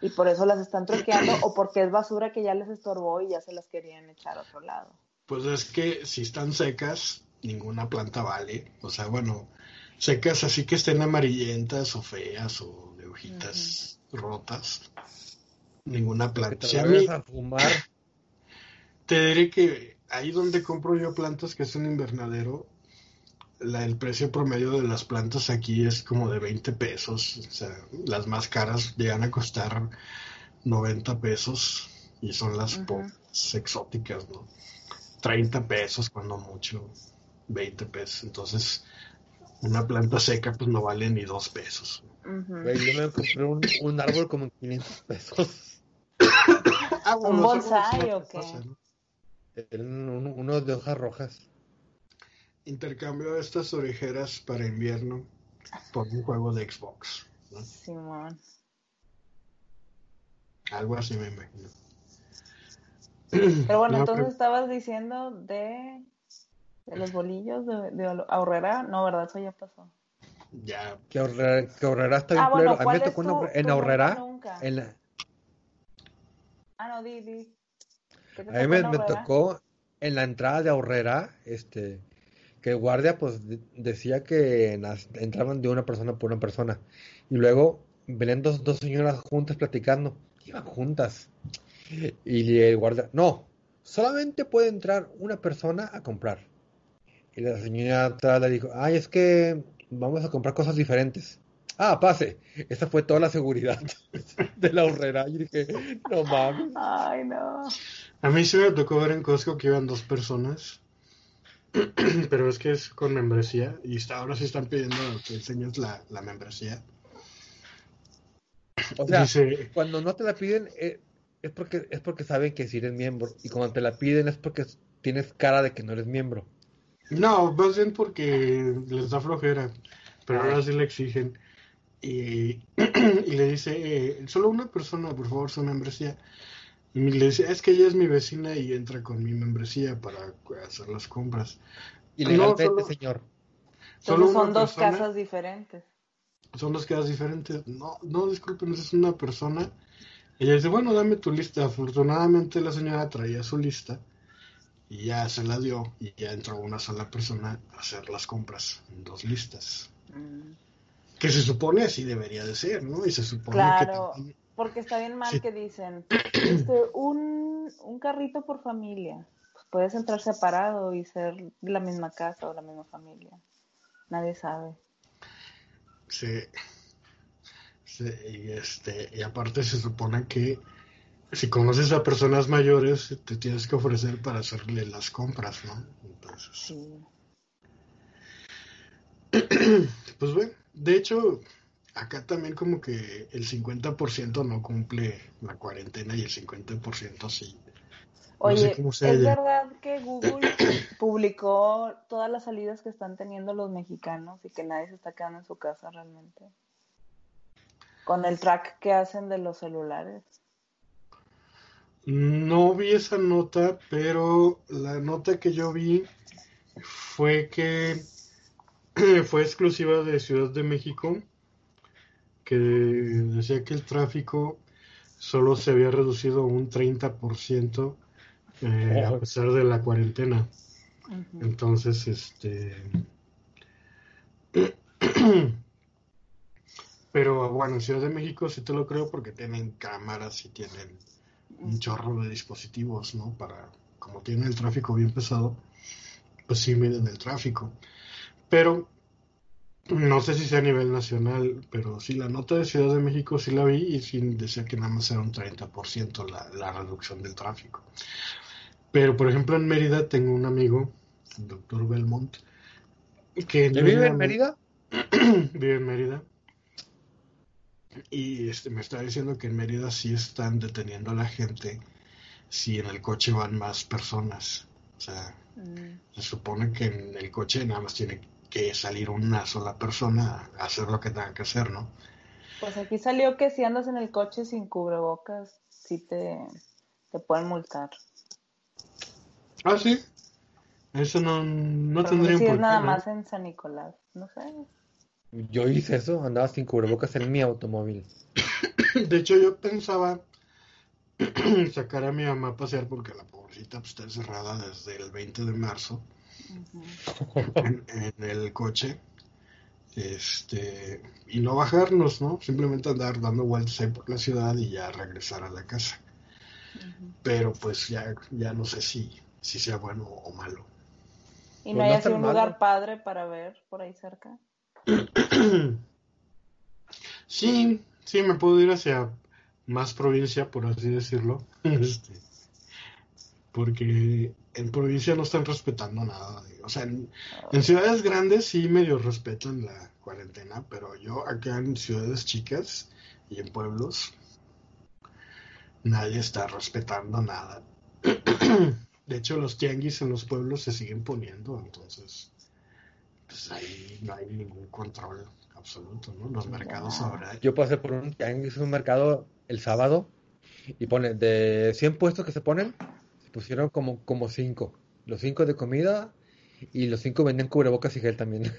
y por eso las están troqueando o porque es basura que ya les estorbó y ya se las querían echar a otro lado.
Pues es que si están secas, ninguna planta vale. O sea, bueno, secas así que estén amarillentas o feas o de hojitas rotas. Ninguna planta.
Si a, fumar.
te diré que ahí donde compro yo plantas, que es un invernadero, la, el precio promedio de las plantas aquí es como de 20 pesos. O sea, las más caras llegan a costar 90 pesos y son las exóticas, ¿no? 30 pesos cuando mucho, 20 pesos. Entonces, una planta seca pues no vale ni 2 pesos.
yo me compré un, un, árbol como 500 pesos.
ah, ¿Un bonsai o qué?
uno de hojas rojas.
Intercambio estas orejeras para invierno por un juego de Xbox. Simón. Algo así me imagino.
Pero bueno, entonces estabas diciendo de, de los bolillos de, de, ahorrera. No, ¿verdad? Eso ya pasó.
Ya.
Que ahorrera, que ahorrera está bien ah, bueno, A mí me tocó en ahorrera. En la...
Ah, no, di, di.
A mí me, me, tocó en la entrada de ahorrera, este, que el guardia pues decía que entraban de una persona por una persona. Y luego venían dos, dos señoras juntas platicando. Iban juntas. Y el guardia, no, solamente puede entrar una persona a comprar. Y la señora atrás le dijo, ay, es que vamos a comprar cosas diferentes. Ah, pase. Esa fue toda la seguridad de la horrera. Y dije, no mames.
Ay, no.
A mí sí me tocó ver en Costco que iban dos personas. Pero es que es con membresía. Y ahora sí están pidiendo que enseñes la, la membresía.
O sea, cuando no te la piden, eh, es porque, es porque saben que si eres miembro. Y cuando te la piden es porque tienes cara de que no eres miembro.
No, más bien porque les da flojera. Pero ahora sí le exigen. Y, le dice, eh, solo una persona, por favor, su membresía. Y le dice, es que ella es mi vecina y entra con mi membresía para hacer las compras.
Y legalmente, no, señor.
Solo son dos casas diferentes.
Son dos casas diferentes. No, no, disculpen, es una persona ella dice, bueno, dame tu lista. Afortunadamente la señora traía su lista y ya se la dio y ya entró una sola persona a hacer las compras en dos listas. Mm. Que se supone así debería de ser, ¿no? Y se supone
claro, porque está bien mal que dicen, este, un, un carrito por familia. Pues puedes entrar separado y ser la misma casa o la misma familia. Nadie sabe.
Sí y, este, y aparte se supone que si conoces a personas mayores, te tienes que ofrecer para hacerle las compras, ¿no? Entonces. Pues bueno, de hecho, acá también como que el 50% no cumple la cuarentena y el 50% sí.
Oye, ¿es verdad que Google publicó todas las salidas que están teniendo los mexicanos y que nadie se está quedando en su casa realmente? con el track que hacen de los celulares.
No vi esa nota, pero la nota que yo vi fue que fue exclusiva de Ciudad de México, que decía que el tráfico solo se había reducido un 30% eh, a pesar de la cuarentena. Entonces, este... Pero bueno, en Ciudad de México sí te lo creo porque tienen cámaras y tienen un chorro de dispositivos, ¿no? Para, como tienen el tráfico bien pesado, pues sí miden el tráfico. Pero no sé si sea a nivel nacional, pero sí la nota de Ciudad de México sí la vi y sí decía que nada más era un 30% la, la reducción del tráfico. Pero por ejemplo en Mérida tengo un amigo, el doctor Belmont, que...
¿Vive en Mérida?
vive en Mérida. Y este, me está diciendo que en Mérida sí están deteniendo a la gente si en el coche van más personas. O sea, mm. se supone que en el coche nada más tiene que salir una sola persona a hacer lo que tenga que hacer, ¿no?
Pues aquí salió que si andas en el coche sin cubrebocas, sí te, te pueden multar.
Ah, sí. Eso no, no tendría
si es nada más en San Nicolás, no sé.
Yo hice eso, andaba sin cubrebocas en mi automóvil.
De hecho, yo pensaba sacar a mi mamá a pasear porque la pobrecita pues, está encerrada desde el 20 de marzo en, el coche. Este, y no bajarnos, ¿no? Simplemente andar dando vueltas ahí por la ciudad y ya regresar a la casa. Pero pues ya, ya no sé si, si sea bueno o malo.
¿Y no hay así un lugar padre para ver por ahí cerca?
sí, sí, me puedo ir hacia más provincia, por así decirlo. Este, porque en provincia no están respetando nada. O sea, en, ciudades grandes sí medio respetan la cuarentena, pero yo acá en ciudades chicas y en pueblos, nadie está respetando nada. De hecho, los tianguis en los pueblos se siguen poniendo, entonces, pues ahí no hay ningún control absoluto, ¿no? Los mercados ahora.
Yo pasé por un tianguis, un mercado el sábado, y pone, de 100 puestos que se ponen, pusieron como, como 5. Los 5 de comida y los 5 venden cubrebocas y gel también.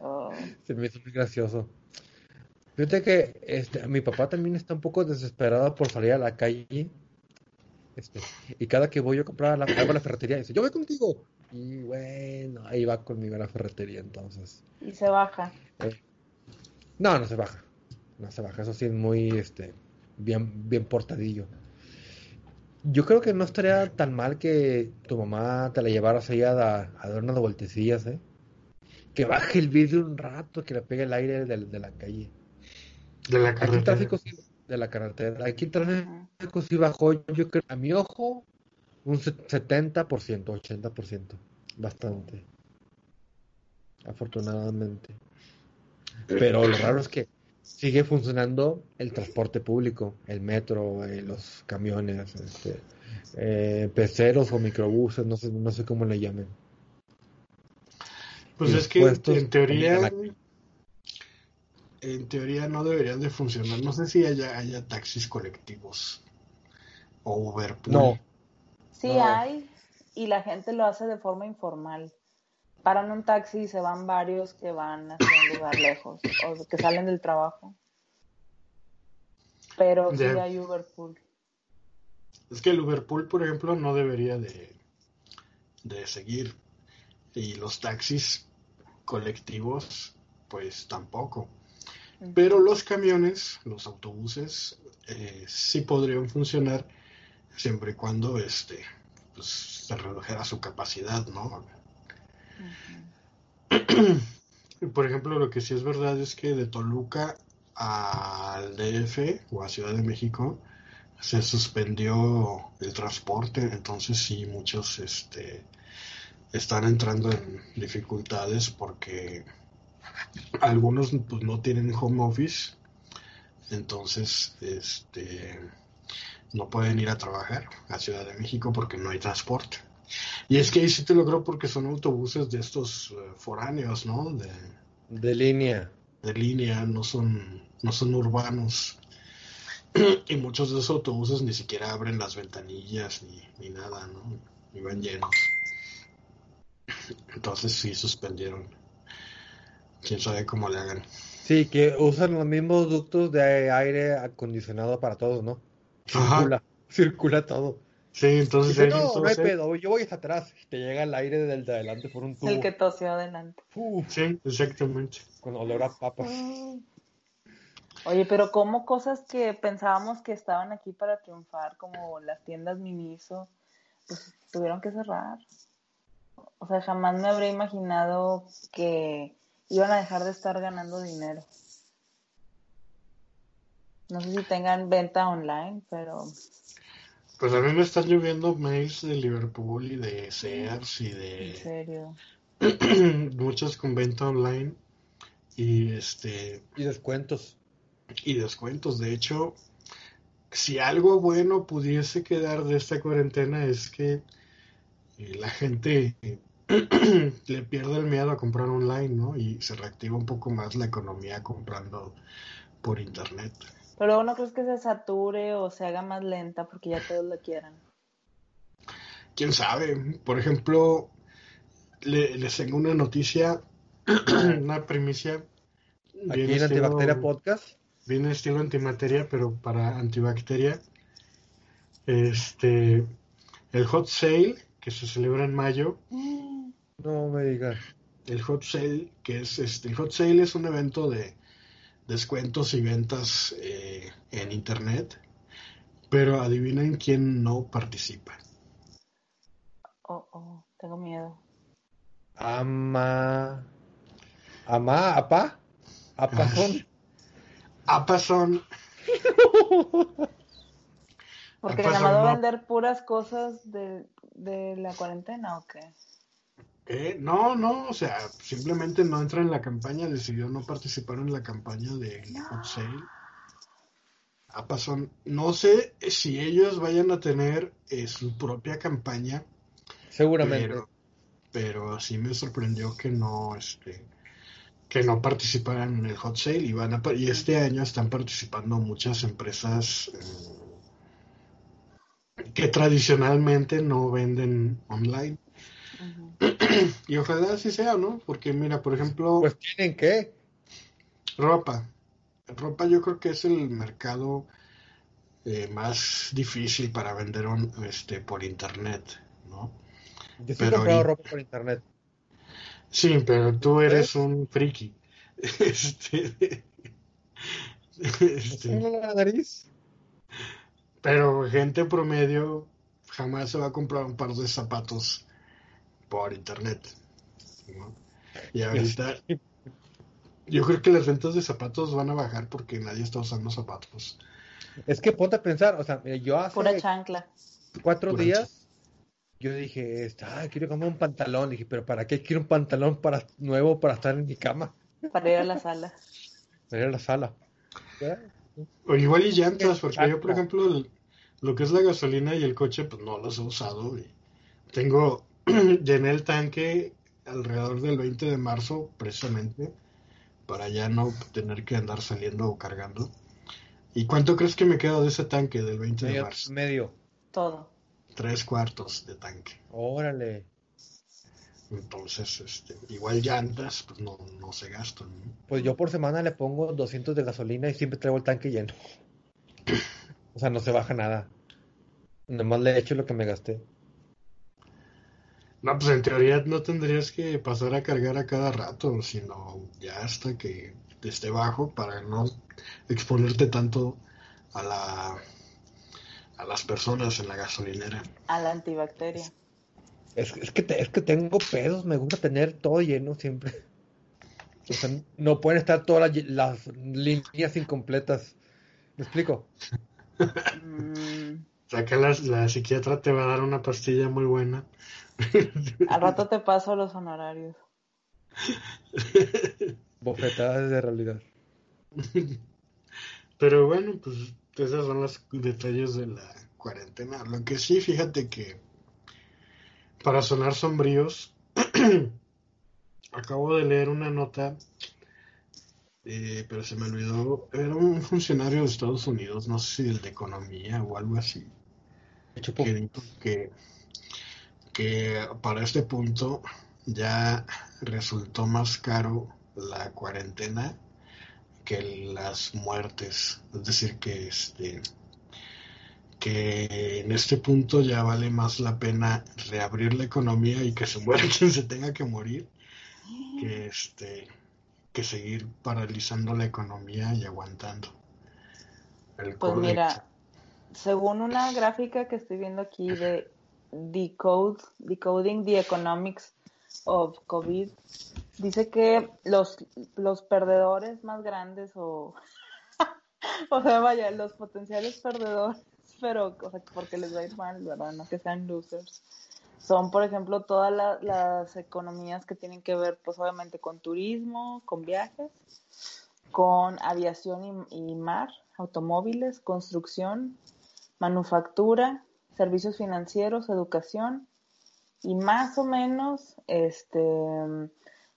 Oh. se me hizo muy gracioso. Fíjate que este, mi papá también está un poco desesperado por salir a la calle este, y cada que voy a comprar la, a la ferretería, dice, yo voy contigo. Y bueno, ahí va conmigo a la ferretería entonces.
Y se baja.
Eh, no, no se baja. No se baja. Eso sí es muy este, bien, bien portadillo. Yo creo que no estaría tan mal que tu mamá te la llevaras ahí a, a dar unas vueltecillas, ¿eh? Que baje el vidrio un rato, que le pegue el aire de, de la calle.
De la carretera. Aquí
tráfico de la carretera. Aquí el tráfico sí bajó, yo creo, a mi ojo, un 70%, 80%. Bastante. Afortunadamente. Pero lo raro es que sigue funcionando el transporte público, el metro, eh, los camiones, este, eh, peceros o microbuses, no sé, no sé cómo le llamen.
Pues es que en teoría en teoría no deberían de funcionar. No sé si haya, haya taxis colectivos o Uber.
No.
Sí hay y la gente lo hace de forma informal. Paran un taxi y se van varios que van hacia un lugar lejos o que salen del trabajo. Pero sí hay Uberpool.
Es que el Uberpool, por ejemplo, no debería de, de seguir. Y los taxis colectivos, pues tampoco. Pero los camiones, los autobuses, eh, sí podrían funcionar siempre y cuando este, pues, se redujera su capacidad, ¿no? Por ejemplo, lo que sí es verdad es que de Toluca al DF o a Ciudad de México se suspendió el transporte, entonces sí muchos este, están entrando en dificultades porque algunos pues no tienen home office, entonces este no pueden ir a trabajar a Ciudad de México porque no hay transporte. Y es que ahí sí te logró porque son autobuses de estos eh, foráneos, ¿no? De,
de línea.
De línea, no son, no son urbanos. y muchos de esos autobuses ni siquiera abren las ventanillas ni, ni nada, ¿no? Y van llenos. Entonces sí suspendieron quién sabe cómo le hagan.
Sí, que usan los mismos ductos de aire acondicionado para todos, ¿no? Circula, circula todo.
Sí, entonces.
no, no hay pedo, yo voy hasta atrás y te llega el aire del de adelante por un tubo.
El que tosió adelante.
Sí, exactamente.
Con olor a papas.
Oye, pero como cosas que pensábamos que estaban aquí para triunfar, como las tiendas Miniso, pues tuvieron que cerrar. O sea, jamás me habría imaginado que iban a dejar de estar ganando dinero. No sé si tengan venta online, pero...
Pues a mí me están lloviendo mails de Liverpool y de Sears y de...
En serio.
muchos con venta online y este...
Y descuentos.
Y descuentos. De hecho, si algo bueno pudiese quedar de esta cuarentena es que eh, la gente le pierde el miedo a comprar online, ¿no? Y se reactiva un poco más la economía comprando por internet.
Pero no crees que se sature o se haga más lenta porque ya todos lo quieran.
Quién sabe. Por ejemplo, les tengo una noticia, una primicia.
Aquí en Antibacteria Podcast.
Viene estilo antimateria, pero para antibacteria. Este, el hot sale que se celebra en mayo.
No me digas.
El hot sale, que es este, el hot sale es un evento de descuentos y ventas eh, en internet, pero adivinen quién no participa.
Oh, oh, tengo miedo.
Ama. Ama, apa. Apazón.
Apazón.
Porque va a vender puras cosas de, de la cuarentena o qué?
Eh, no, no, o sea, simplemente no entra en la campaña, decidió no participar en la campaña de hot sale. Apazón, no sé si ellos vayan a tener eh, su propia campaña.
Seguramente.
pero sí me sorprendió que no este que no participaran en el hot sale y van a, y este año están participando muchas empresas eh, que tradicionalmente no venden online y ojalá así sea no porque mira por ejemplo
pues tienen que
ropa ropa yo creo que es el mercado eh, más difícil para vender este por internet no
yo sí he comprado ropa por internet.
Sí, pero tú eres un friki. Este...
este... la nariz?
Pero gente promedio jamás se va a comprar un par de zapatos por internet. Y ahorita yo creo que las ventas de zapatos van a bajar porque nadie está usando zapatos.
Es que ponte a pensar, o sea, yo hace
Pura chancla.
cuatro días yo dije, ah, quiero comprar un pantalón. Dije, pero ¿para qué quiero un pantalón para, nuevo para estar en mi cama?
Para ir a la sala.
Para ir a la sala.
O igual y llantas, porque yo, por ejemplo, lo que es la gasolina y el coche, pues no los he usado. Y tengo, llené el tanque alrededor del 20 de marzo, precisamente, para ya no tener que andar saliendo o cargando. ¿Y cuánto crees que me queda de ese tanque del 20 de marzo?
Medio.
Todo
tres cuartos de tanque.
Órale.
Entonces, este, igual llantas, pues no, no se gastan.
Pues yo por semana le pongo 200 de gasolina y siempre traigo el tanque lleno. o sea, no se baja nada. Nomás le echo lo que me gasté.
No, pues en teoría no tendrías que pasar a cargar a cada rato, sino ya hasta que esté bajo para no exponerte tanto a la a las personas en la gasolinera.
A la antibacteria.
Es, que, es que tengo pedos, me gusta tener todo lleno siempre. O sea, no pueden estar todas las, líneas incompletas. ¿Me explico?
Mm. O sea que la, la, psiquiatra te va a dar una pastilla muy buena.
Al rato te paso los honorarios.
Bofetadas de realidad.
Pero bueno, pues esos son los detalles de la cuarentena. Lo que sí, fíjate que para sonar sombríos, acabo de leer una nota, eh, pero se me olvidó, era un funcionario de Estados Unidos, no sé si el de economía o algo así, que dijo que, que para este punto ya resultó más caro la cuarentena que las muertes. Es decir, que este que en este punto ya vale más la pena reabrir la economía y que se muera quien se tenga que morir que este que seguir paralizando la economía y aguantando.
pues mira, según una gráfica que estoy viendo aquí de Decode, Decoding the Economics of COVID dice que los, los perdedores más grandes o, o sea, vaya, los potenciales perdedores, pero o sea, porque les va a ir mal, ¿verdad? No que sean losers. Son, por ejemplo, todas las economías que tienen que ver, pues obviamente, con turismo, con viajes, con aviación y mar, automóviles, construcción, manufactura, servicios financieros, educación y más o menos este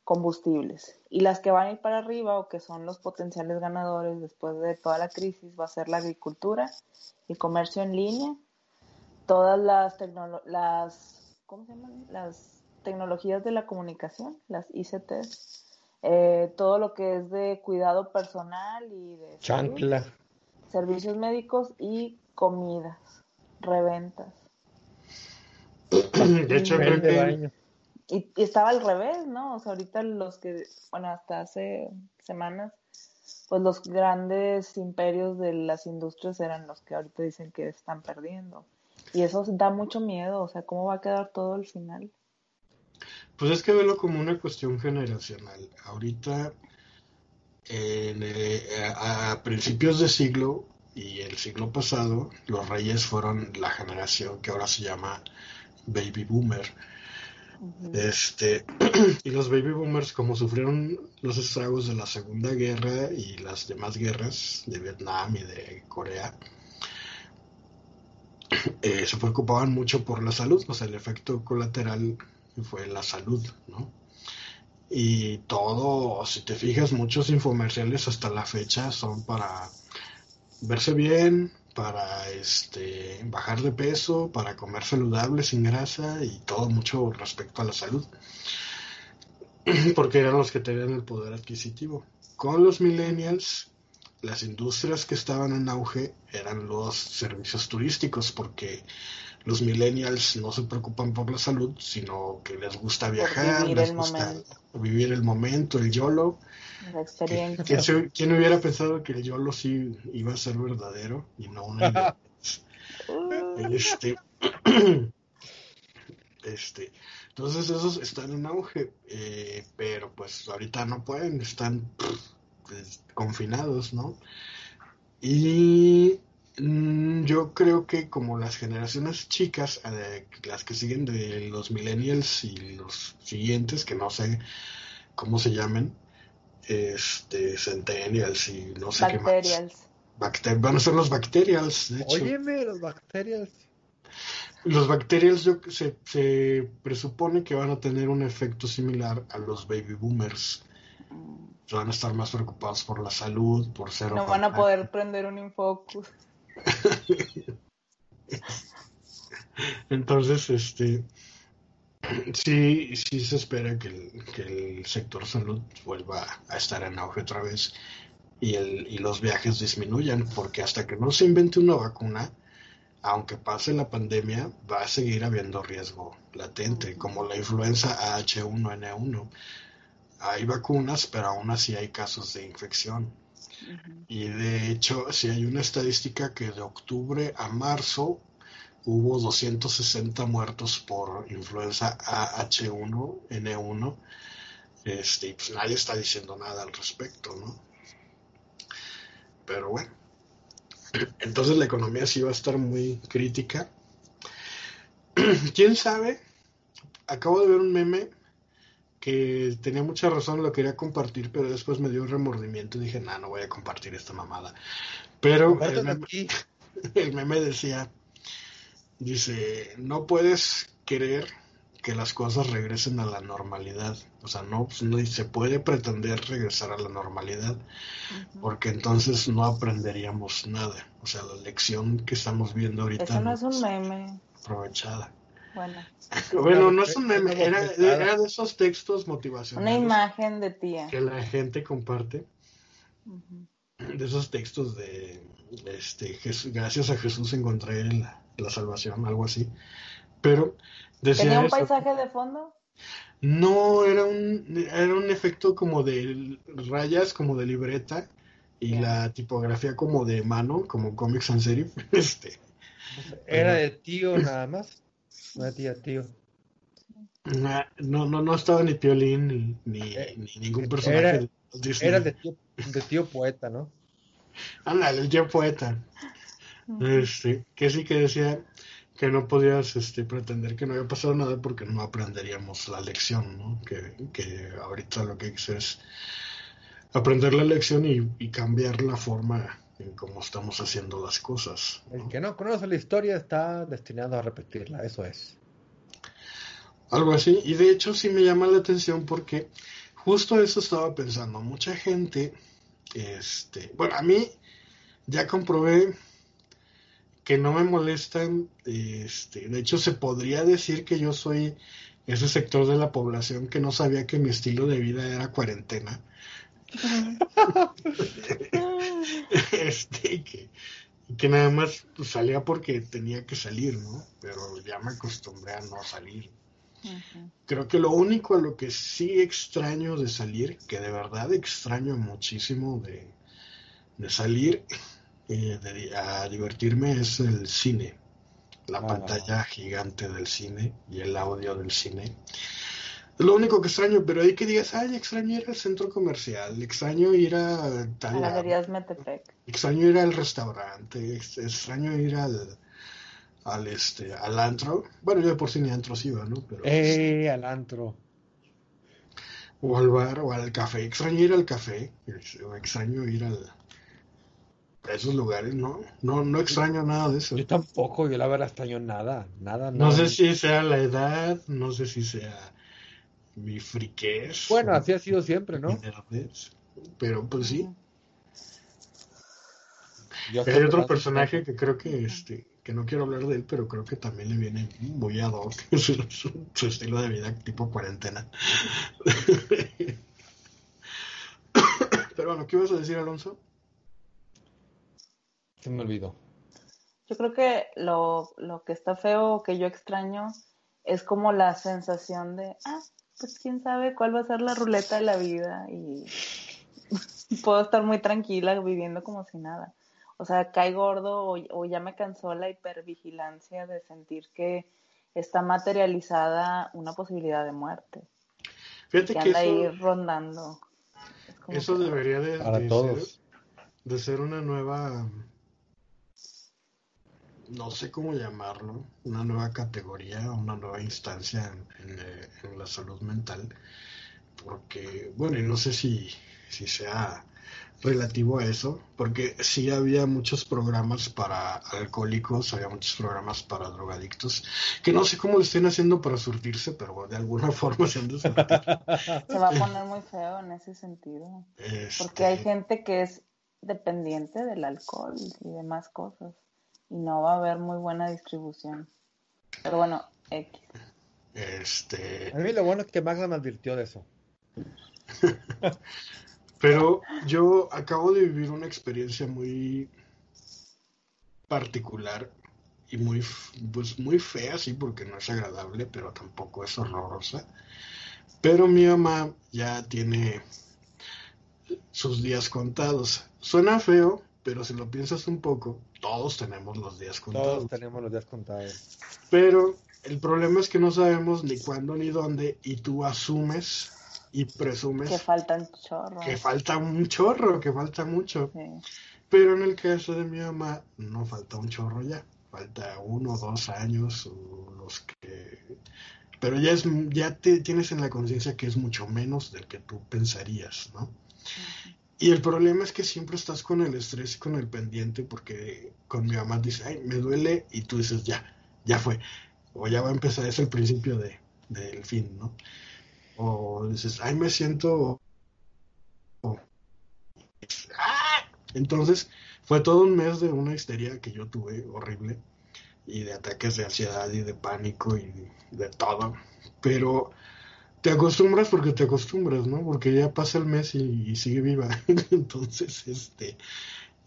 combustibles. Y las que van a ir para arriba o que son los potenciales ganadores después de toda la crisis va a ser la agricultura y comercio en línea, todas las las ¿cómo se llaman? las tecnologías de la comunicación, las ICTs, eh, todo lo que es de cuidado personal y de
chancla,
servicios médicos y comidas, reventas.
De hecho, creo que
y, estaba al revés, ¿no? O sea, ahorita los que, bueno, hasta hace semanas, pues los grandes imperios de las industrias eran los que ahorita dicen que están perdiendo. Y eso da mucho miedo, o sea, ¿cómo va a quedar todo al final?
Pues es que velo como una cuestión generacional. Ahorita, eh, a principios de siglo y el siglo pasado, los reyes fueron la generación que ahora se llama baby boomer este, y los baby boomers, como sufrieron los estragos de la Segunda Guerra y las demás guerras de Vietnam y de Corea, eh, se preocupaban mucho por la salud, o sea, el efecto colateral fue la salud, ¿no? Y todo, si te fijas, muchos infomerciales hasta la fecha son para verse bien, para este bajar de peso, para comer saludable sin grasa y todo mucho respecto a la salud. Porque eran los que tenían el poder adquisitivo. Con los millennials, las industrias que estaban en auge eran los servicios turísticos, porque los millennials no se preocupan por la salud, sino que les gusta viajar, les gusta vivir el momento, el YOLO,
la experiencia.
¿Quién, hubiera pensado que el YOLO sí iba a ser verdadero y no una este, este, entonces esos están en auge, eh, pero pues ahorita no pueden, están pues, confinados, ¿no? Y mm, yo creo que como las generaciones chicas, eh, las que siguen de los millennials y los siguientes, que no sé cómo se llamen, este, Centennials y no sé qué más. van a ser los Bacterials, de hecho.
Óyeme, los Bacterials.
Los Bacterials yo, se, se presupone que van a tener un efecto similar a los Baby Boomers. Van a estar más preocupados por la salud, por ser...
No van a poder prender un Infocus.
Entonces, este Sí, sí se espera que el, sector salud vuelva a estar en auge otra vez y, el, y los viajes disminuyan, porque hasta que no se invente una vacuna, aunque pase la pandemia, va a seguir habiendo riesgo latente, como la influenza H1N1. Hay vacunas, pero aún así hay casos de infección. Y de hecho, si hay una estadística que de octubre a marzo hubo 260 muertos por influenza AH1N1. Este, y pues nadie está diciendo nada al respecto, ¿no? Pero bueno. Entonces la economía sí va a estar muy crítica. ¿Quién sabe? Acabo de ver un meme que tenía mucha razón, lo quería compartir, pero después me dio un remordimiento y dije, no, no voy a compartir esta mamada. Pero el meme decía, Dice, no puedes querer que las cosas regresen a la normalidad. O sea, no, pues, no se puede pretender regresar a la normalidad, porque entonces no aprenderíamos nada. O sea, la lección que estamos viendo ahorita.
Eso no es un meme.
Aprovechada.
Bueno.
bueno, no es un meme, era, de esos textos motivacionales.
Una imagen de tía.
Que la gente comparte. De esos textos de, este, gracias a Jesús encontré la, la salvación, algo así. Pero
¿Tenía un paisaje de fondo?
No, era un, era un efecto como de rayas, como de libreta, y la tipografía como de mano, como Comics en serio Este.
¿Era de tío nada más? No de tía, tío.
No, no, no estaba ni Piolín ni, eh, ningún personaje
era, de Disney. Era de tío, de tío poeta, ¿no?
Ándale, el tío poeta. Este, que sí que decía que no podías este, pretender que no había pasado nada porque no aprenderíamos la lección, ¿no? Que, que ahorita lo que hay que hacer es aprender la lección y, y cambiar la forma en cómo estamos haciendo las cosas.
El que no conoce la historia está destinado a repetirla, eso es.
Algo así, y de hecho sí me llama la atención porque justo eso estaba pensando. Mucha gente, este, bueno, a mí ya comprobé que no me molestan, este, de hecho se podría decir que yo soy ese sector de la población que no sabía que mi estilo de vida era cuarentena. este, que, que nada más salía porque tenía que salir, ¿no? Pero ya me acostumbré a no salir. Creo que lo único a lo que sí extraño de salir, que de verdad extraño muchísimo de, salir eh, a divertirme, es el cine. La ah. pantalla gigante del cine y el audio del cine. Lo único que extraño, pero hay que digas, ay, extraño ir al centro comercial, extraño ir a
tal. A Metepec.
Extraño ir al restaurante, extraño ir al al este al antro. Bueno, yo de por sí ni antro iba, ¿no?
Pero, eh, al antro.
O al bar o al café. Extraño ir al café. Extraño ir al, a esos lugares, ¿no? No, no extraño nada de eso.
Yo tampoco, yo la verdad extraño nada, nada,
No sé si sea la edad, no sé si sea mi friquez.
Bueno, así ha sido siempre, ¿no?
Pero pues sí. Hay otro personaje que creo que este que no quiero hablar de él, pero creo que también le viene muy ad hoc su, estilo de vida tipo cuarentena. pero bueno, ¿qué ibas a decir, Alonso?
Se me olvidó.
Yo creo que lo, lo que está feo, que yo extraño, es como la sensación de, ah, pues quién sabe cuál va a ser la ruleta de la vida y puedo estar muy tranquila viviendo como si nada o sea, cae gordo o, ya me cansó la hipervigilancia de sentir que está materializada una posibilidad de muerte.
Fíjate que,
anda ahí rondando.
Eso debería de, Ser, de ser una nueva, no sé cómo llamarlo, una nueva categoría, una nueva instancia en, en la salud mental, porque, bueno, y no sé si, si sea relativo a eso, porque sí había muchos programas para alcohólicos, había muchos programas para drogadictos, que no sé cómo lo estén haciendo para surtirse, pero de alguna forma se han de
Se va a poner muy feo en ese sentido, porque hay este gente que es dependiente del alcohol y demás cosas, y no va a haber muy buena distribución. Pero bueno, X.
Este...
A mí lo bueno es que Magda me advirtió de eso.
Pero yo acabo de vivir una experiencia muy particular y muy, pues muy fea, sí, porque no es agradable, pero tampoco es horrorosa. Pero mi mamá ya tiene sus días contados. Suena feo, pero si lo piensas un poco, todos tenemos los días contados.
Todos tenemos los días contados.
Pero el problema es que no sabemos ni cuándo ni dónde y tú asumes y presumes
que falta un chorro.
Que falta un chorro, que falta mucho. Pero en el caso de mi mamá no falta un chorro ya, falta uno o dos años los que pero ya es ya te tienes en la conciencia que es mucho menos del que tú pensarías, ¿no? Y el problema es que siempre estás con el estrés y con el pendiente porque con mi mamá dice, ay, me duele y tú dices, ya, ya fue. O ya va a empezar, es el principio de, del fin, ¿no? o dices, ay, me siento... ¡Ah! Entonces, fue todo un mes de una histeria que yo tuve horrible y de ataques de ansiedad y de pánico y de todo. Pero te acostumbras porque te acostumbras, ¿no? Porque ya pasa el mes y, sigue viva. Entonces, este,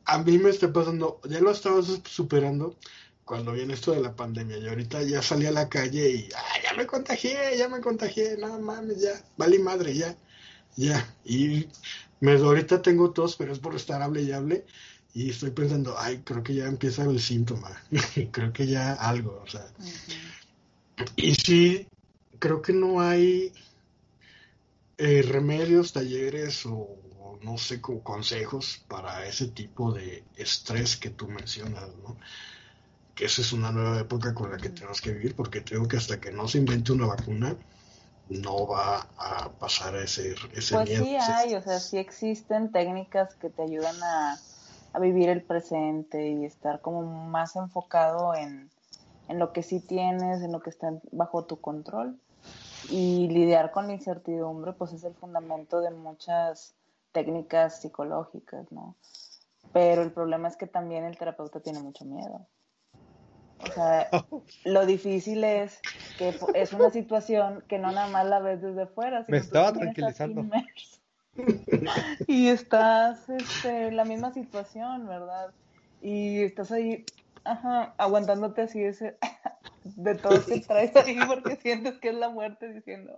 a mí me está pasando, ya lo estaba superando, cuando viene esto de la pandemia. Y ahorita ya salí a la calle y ah, ya me contagié, ya me contagié, no mames, ya, vale madre, ya, ya. Y me, ahorita tengo tos, pero es por estar hable y hable. Y estoy pensando, ay, creo que ya empieza el síntoma, creo que ya algo, o sea. Y sí, creo que no hay eh, remedios, talleres o, no sé, consejos para ese tipo de estrés que tú mencionas, ¿no? Que esa es una nueva época con la que tenemos que vivir, porque creo que hasta que no se invente una vacuna, no va a pasar ese, ese
pues sí hay, o sea, sí existen técnicas que te ayudan a, a vivir el presente y estar como más enfocado en, en lo que sí tienes, en lo que está bajo tu control. Y lidiar con la incertidumbre, pues es el fundamento de muchas técnicas psicológicas, ¿no? Pero el problema es que también el terapeuta tiene mucho miedo. O sea, lo difícil es que es una situación que no nada más la ves desde fuera.
Me estaba tranquilizando.
Y estás este, en la misma situación, ¿verdad? Y estás ahí, ajá, aguantándote así ese, de todo que traes ahí porque sientes que es la muerte diciendo,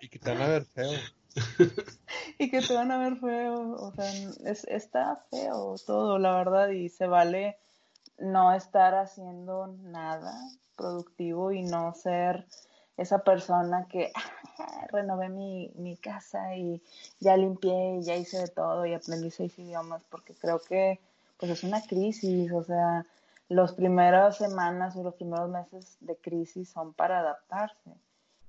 y, que te, van a ver feo.
y que te van a ver feo, o sea, es, está feo todo, la verdad, y se vale no estar haciendo nada productivo y no ser esa persona que renové mi, mi casa y ya limpié y ya hice de todo y aprendí seis idiomas porque creo que pues es una crisis, o sea, las primeras semanas o los primeros meses de crisis son para adaptarse.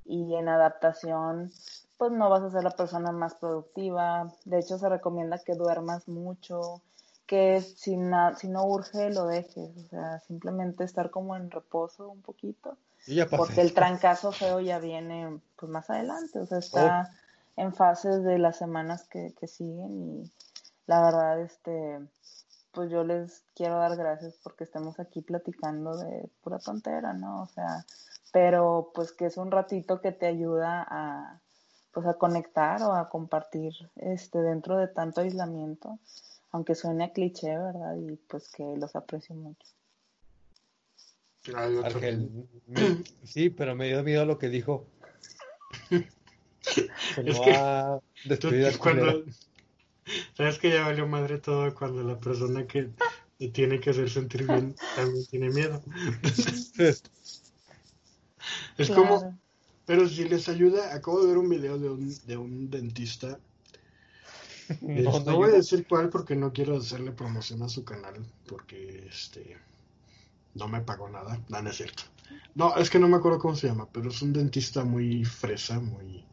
Y en adaptación pues no vas a ser la persona más productiva, de hecho se recomienda que duermas mucho, que si, si no urge lo dejes, o sea, simplemente estar como en reposo un poquito, porque el trancazo feo ya viene pues más adelante, o sea, está oh. en fases de las semanas que, que siguen y la verdad, este, pues yo les quiero dar gracias porque estamos aquí platicando de pura tontera, ¿no? O sea, pero pues que es un ratito que te ayuda a pues a conectar o a compartir este dentro de tanto aislamiento aunque suene a cliché, ¿verdad? Y pues que los aprecio mucho.
sí, pero me dio miedo lo que dijo. es que
cuando, sabes que ya valió madre todo cuando la persona que te tiene que hacer sentir bien también tiene miedo. es como, pero si les ayuda, acabo de ver un video de un, de un dentista no, voy a decir cuál porque no quiero hacerle promoción a su canal porque este no me pagó nada, no, es cierto. No, es que no me acuerdo cómo se llama, pero es un dentista muy fresa, muy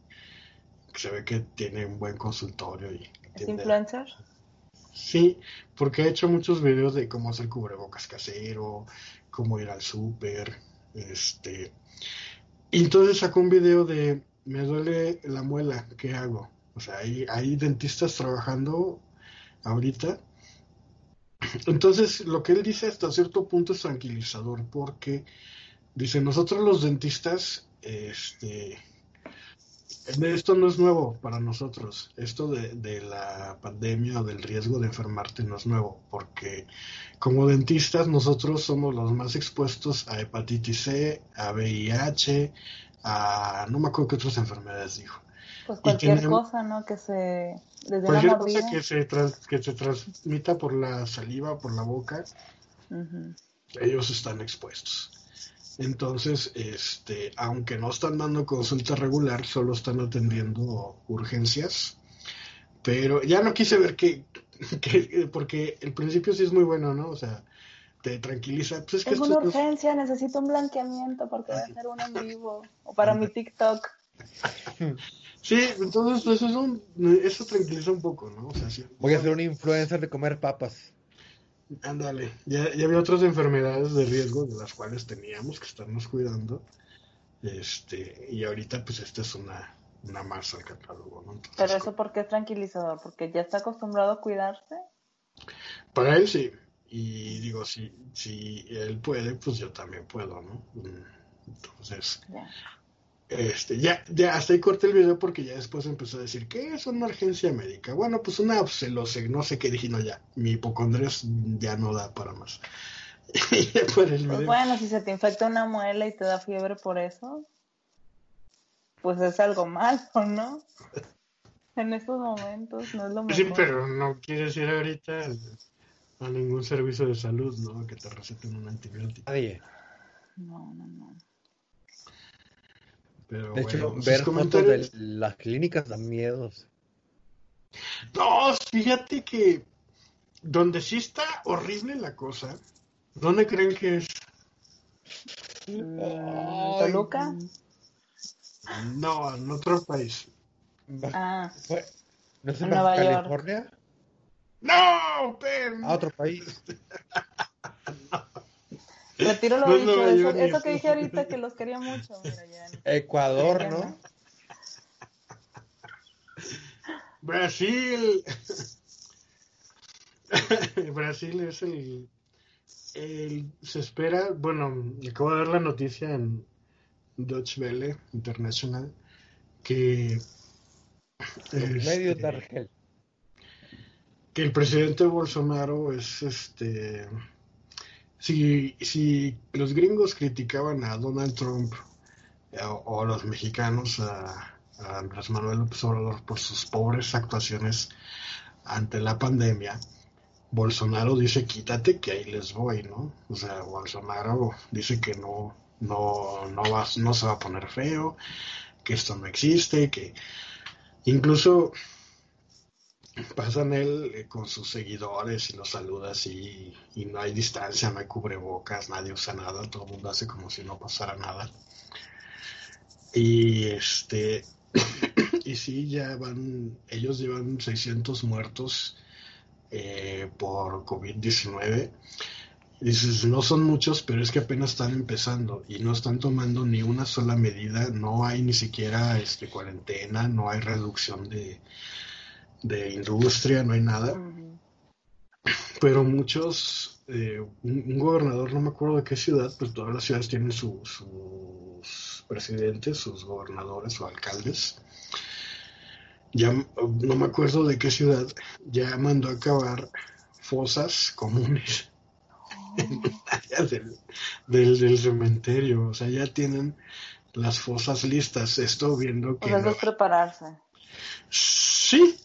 se ve que tiene un buen consultorio y
¿Es influencer?
Sí, porque ha hecho muchos videos de cómo hacer cubrebocas casero, cómo ir al súper, este y entonces sacó un video de me duele la muela, ¿qué hago? O sea, hay, hay dentistas trabajando ahorita. Entonces, lo que él dice hasta cierto punto es tranquilizador, porque dice, nosotros los dentistas, este, esto no es nuevo para nosotros. Esto de, de, la pandemia o del riesgo de enfermarte no es nuevo, porque como dentistas nosotros somos los más expuestos a hepatitis C, a VIH, a no me acuerdo qué otras enfermedades dijo.
Pues cualquier cosa, ¿no? Que se...
Desde cualquier cosa que se, que se transmita por la saliva, por la boca, ellos están expuestos. Entonces, este, aunque no están dando consulta regular, solo están atendiendo urgencias. Pero ya no quise ver que, porque el principio sí es muy bueno, ¿no? O sea, te tranquiliza. Pues
es, una urgencia, necesito un blanqueamiento porque voy a hacer un en vivo o para mi TikTok.
Sí, entonces pues, eso, es un, eso tranquiliza un poco, ¿no? O sea, sí,
Voy a ser un influencer de comer papas.
Ándale, ya, ya había otras enfermedades de riesgo de las cuales teníamos que estarnos cuidando. Este, y ahorita pues esta es una, una más al catálogo, ¿no?
Pero eso ¿por qué es tranquilizador? ¿Porque ya está acostumbrado a cuidarse?
Para él sí. Y digo, si, si él puede, pues yo también puedo, ¿no? Mm, entonces, este, ya, ya hasta ahí corté el video porque ya después empezó a decir, ¿qué es una urgencia médica? Bueno, pues una obselose, no sé qué dije, no, ya, mi hipocondrias ya no da para más.
pues bueno, si se te infecta una muela y te da fiebre por eso, pues es algo malo, ¿no? en estos momentos no es lo mejor.
Sí, pero no quieres ir ahorita a ningún servicio de salud, ¿no? Que te receten un antibiótico.
Nadie.
No, no, no.
Pero
de hecho,
bueno,
ver fotos
comentarios-
de las clínicas dan miedos.
No, fíjate que donde sí está horrible la cosa, ¿dónde creen que es?
¿Toluca?
No, en otro país.
Ah,
Fue- ¿No es en
Nueva
Baja
York.
California?
No, pen.
A otro país.
retiro lo
No
dicho. Eso, eso
es-
que dije ahorita que los quería mucho. Mira, ya.
Ecuador, ¿no?
Brasil. Brasil es el, el- Se espera. Bueno, acabo de ver la noticia en Deutsche Welle International que.
Los
este,
medios de Argel.
que el presidente Bolsonaro es este si, si los gringos criticaban a Donald Trump eh, o, o a los mexicanos a, a Andrés Manuel López Obrador por sus pobres actuaciones ante la pandemia Bolsonaro dice quítate que ahí les voy no o sea Bolsonaro dice que no no no va no se va a poner feo que esto no existe que incluso pasan él eh, con sus seguidores y los saluda así y no hay distancia, no hay cubrebocas, nadie usa nada, todo el mundo hace como si no pasara nada. Y este y sí, ya van, ellos llevan 600 muertos eh, por COVID-19. Dices, no son muchos, pero es que apenas están empezando y no están tomando ni una sola medida, no hay ni siquiera este, cuarentena, no hay reducción de, de industria, no hay nada, pero muchos, eh, un, un gobernador, no me acuerdo de qué ciudad, pero todas las ciudades tienen su- sus presidentes, sus gobernadores o alcaldes. Ya no me acuerdo de qué ciudad, ya mandó a acabar fosas comunes del, del, del cementerio, o sea, ya tienen las fosas listas. Esto viendo
O
que
sea, eso es
Nueva-
prepararse.
Sí,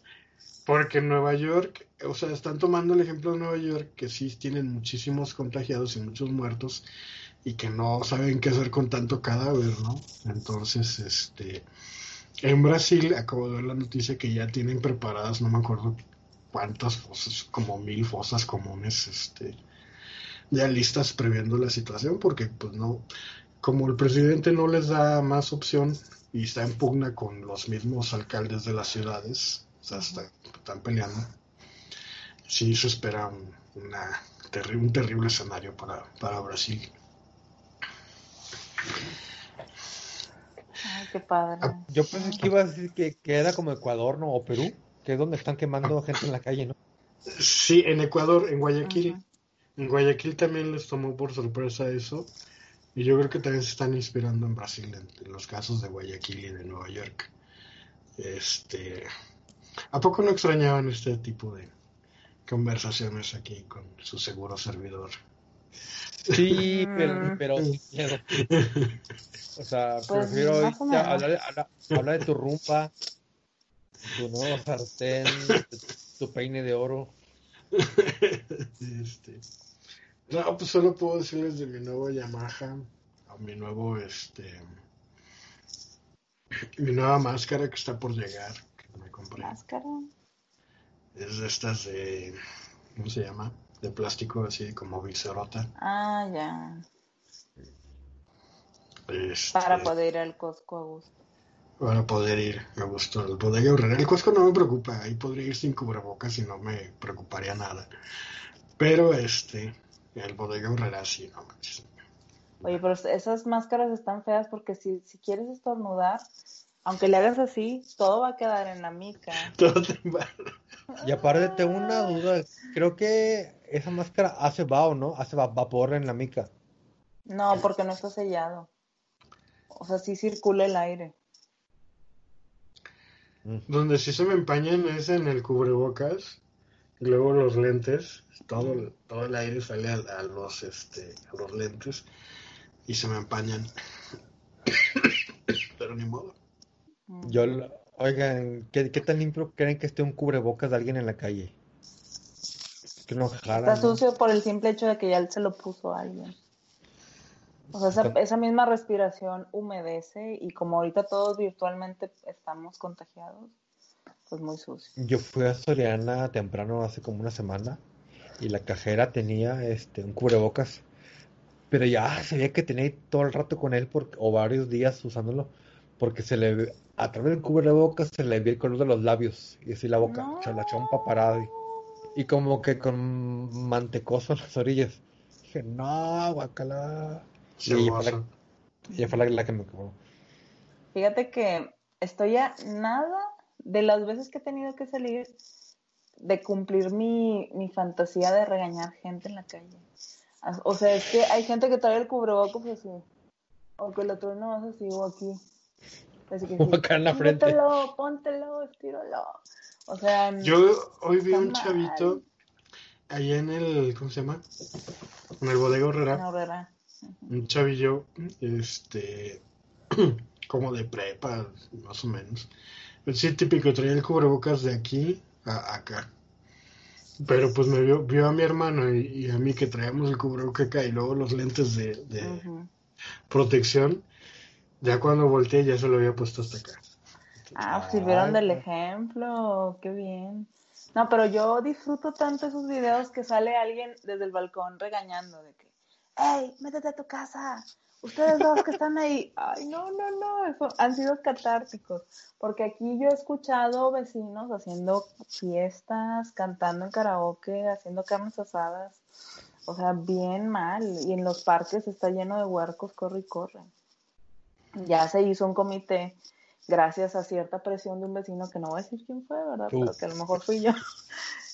porque en Nueva York, o sea, están tomando el ejemplo de Nueva York, que sí tienen muchísimos contagiados y muchos muertos, y que no saben qué hacer con tanto cadáver, ¿no? Entonces, este, en Brasil, acabo de ver la noticia que ya tienen preparadas, no me acuerdo cuántas fosas, como mil fosas comunes, este, ya listas previendo la situación, porque pues no, como el presidente no les da más opción y está en pugna con los mismos alcaldes de las ciudades, o sea, está- están peleando, sí se espera un, una terri- un terrible escenario para, para Brasil.
Ay, qué padre.
Ah,
Yo pensé que iba a decir que, que era como Ecuador, ¿no? O Perú, que es donde están quemando gente en la calle, ¿no?
Sí, en Ecuador, en Guayaquil, en Guayaquil también les tomó por sorpresa eso, y yo creo que también se están inspirando en Brasil, en, en los casos de Guayaquil y de Nueva York. Este, ¿a poco no extrañaban este tipo de conversaciones aquí con su seguro servidor?
Sí, pero, pero, pero, o sea,
Pues,
prefiero hablar, hablar- hablar de tu rumba, tu nuevo sartén, tu, tu peine de oro.
Este, no, pues solo puedo decirles de mi nuevo Yamaha, o mi nuevo, este, mi nueva máscara que está por llegar, compré.
Máscara.
Es de estas de, ¿cómo se llama? De plástico así como viserota.
Ah, ya.
Este,
Para poder ir al Costco a gusto.
para poder ir a gusto al bodega Herrera. El Costco no me preocupa, ahí podría ir sin cubrebocas y no me preocuparía nada. Pero este, el bodega Herrera sí, no manches.
Oye, pero esas máscaras están feas porque si, si quieres estornudar, aunque le hagas así, todo va a quedar en la mica.
Todo te
Y aparte tengo una duda, creo que esa máscara hace vaho, ¿no? Hace va- vapor en la mica.
No, porque no está sellado. O sea, sí circula el aire.
Donde sí se me empañan es en el cubrebocas, y luego los lentes, todo, el- todo el aire sale a, a los este a los lentes y se me empañan. Pero ni modo.
Yo, oigan, ¿qué, qué tan limpio creen que esté un cubrebocas de alguien en la calle? Que no jala,
Está sucio por el simple hecho de que ya se lo puso alguien. O sea, esa, esa, misma respiración humedece y como ahorita todos virtualmente estamos contagiados, pues muy sucio.
Yo fui a Soriana temprano hace como una semana y la cajera tenía este un cubrebocas, pero ya sabía que tenía todo el rato con él por, o varios días usándolo, porque se le a través del cubrebocas se le veía el color de los labios y así la boca, la chompa parada y, como que con mantecoso las orillas. Dije, no, guacala. y ella fue, la, que me quedó.
Fíjate que estoy a nada de las veces que he tenido que salir de cumplir mi, mi fantasía de regañar gente en la calle. O sea, es que hay gente que trae el cubrebocas así, o que lo trae más así o aquí. Así que
acá en la frente.
Póntelo, póntelo, estíralo. O sea,
yo hoy vi un chavito allá en el, ¿cómo se llama? En el bodega Herrera. Un chavillo, este, como de prepa, más o menos. Sí, típico, traía el cubrebocas de aquí a acá. Pero pues me vio, vio a mi hermano y, a mí que traíamos el cubrebocas acá y luego los lentes de, protección. Ya cuando volteé ya se lo había puesto hasta acá.
Ah, sirvieron del ejemplo, qué bien. No, pero yo disfruto tanto esos videos que sale alguien desde el balcón regañando de que, hey, métete a tu casa, ustedes dos que están ahí, ay, no, no, no, eso han sido catárticos, porque aquí yo he escuchado vecinos haciendo fiestas, cantando en karaoke, haciendo carnes asadas, o sea, bien mal, y en los parques está lleno de huercos, corre y corre. Ya se hizo un comité gracias a cierta presión de un vecino que no voy a decir quién fue, ¿verdad? Pero que a lo mejor fui yo.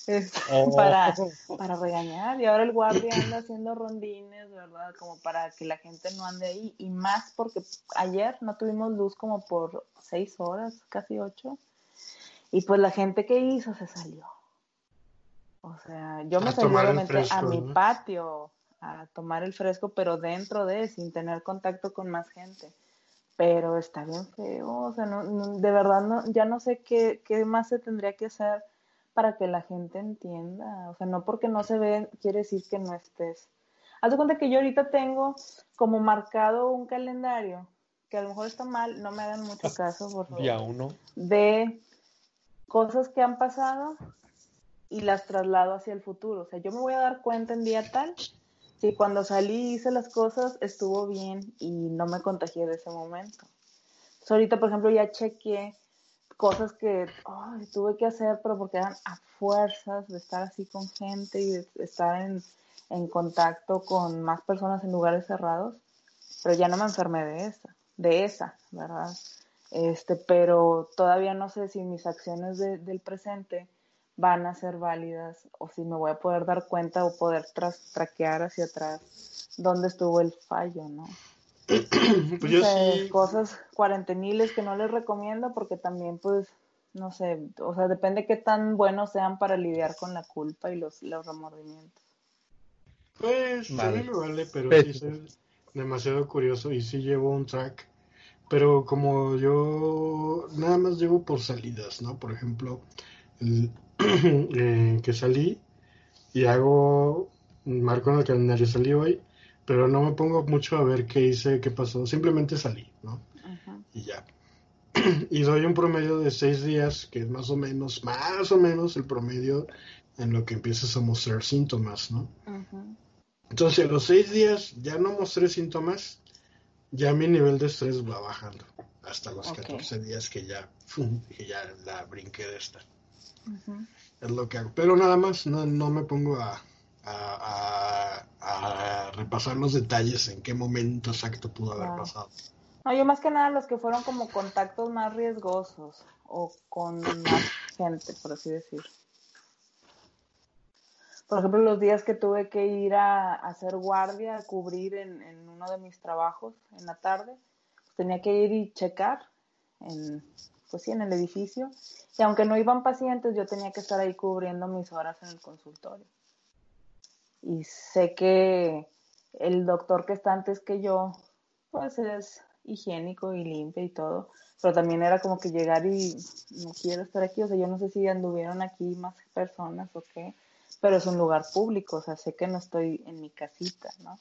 Este, oh. para, para regañar y ahora el guardia anda haciendo rondines, ¿verdad? Como para que la gente no ande ahí y más porque ayer no tuvimos luz como por seis horas, casi ocho y pues la gente que hizo se salió. O sea, yo me salí obviamente a mi patio a tomar el fresco, pero dentro de, sin tener contacto con más gente pero está bien feo, o sea, no, de verdad no, ya no sé qué, qué más se tendría que hacer para que la gente entienda, o sea, no porque no se ve quiere decir que no estés. Haz de cuenta que yo ahorita tengo como marcado un calendario, que a lo mejor está mal, no me hagan mucho caso, por favor.
Día uno.
De cosas que han pasado y las traslado hacia el futuro. O sea, yo me voy a dar cuenta en día tal Sí, cuando salí hice las cosas, estuvo bien y no me contagié de ese momento. Entonces, ahorita, por ejemplo, ya chequeé cosas que tuve que hacer, pero porque eran a fuerzas de estar así con gente y de estar en, contacto con más personas en lugares cerrados, pero ya no me enfermé de esa, de esa, ¿verdad? Este, pero todavía no sé si mis acciones del presente van a ser válidas o si me voy a poder dar cuenta o poder tras, traquear hacia atrás dónde estuvo el fallo, ¿no? pues yo sí. Cosas cuarenteniles que no les recomiendo porque también pues no sé, o sea, depende qué tan buenos sean para lidiar con la culpa y los, los remordimientos.
Pues a mí me vale, pero sí soy demasiado curioso y sí llevo un track, pero como yo nada más llevo por salidas, ¿no? Por ejemplo, el, eh, que salí y hago, marco en el calendario, salí hoy, pero no me pongo mucho a ver qué hice, qué pasó, simplemente salí, ¿no? Y ya. y doy un promedio de seis días, que es más o menos, más o menos el promedio en lo que empiezas a mostrar síntomas, ¿no? Entonces, a los seis días ya no mostré síntomas, ya mi nivel de estrés va bajando hasta los 14 días que ya, que ya la brinqué de esta. Es lo que hago. Pero nada más, no, no me pongo a, a, repasar los detalles en qué momento exacto pudo haber pasado.
No, yo más que nada los que fueron como contactos más riesgosos o con más gente, por así decir. Por ejemplo, los días que tuve que ir a, hacer guardia, a cubrir en, en, uno de mis trabajos en la tarde, tenía que ir y checar en, pues sí, en el edificio. Y aunque no iban pacientes, yo tenía que estar ahí cubriendo mis horas en el consultorio. Y sé que el doctor que está antes que yo, pues es higiénico y limpio y todo, pero también era como que llegar y no quiero estar aquí, o sea, yo no sé si anduvieron aquí más personas o qué, pero es un lugar público, o sea, sé que no estoy en mi casita, ¿no?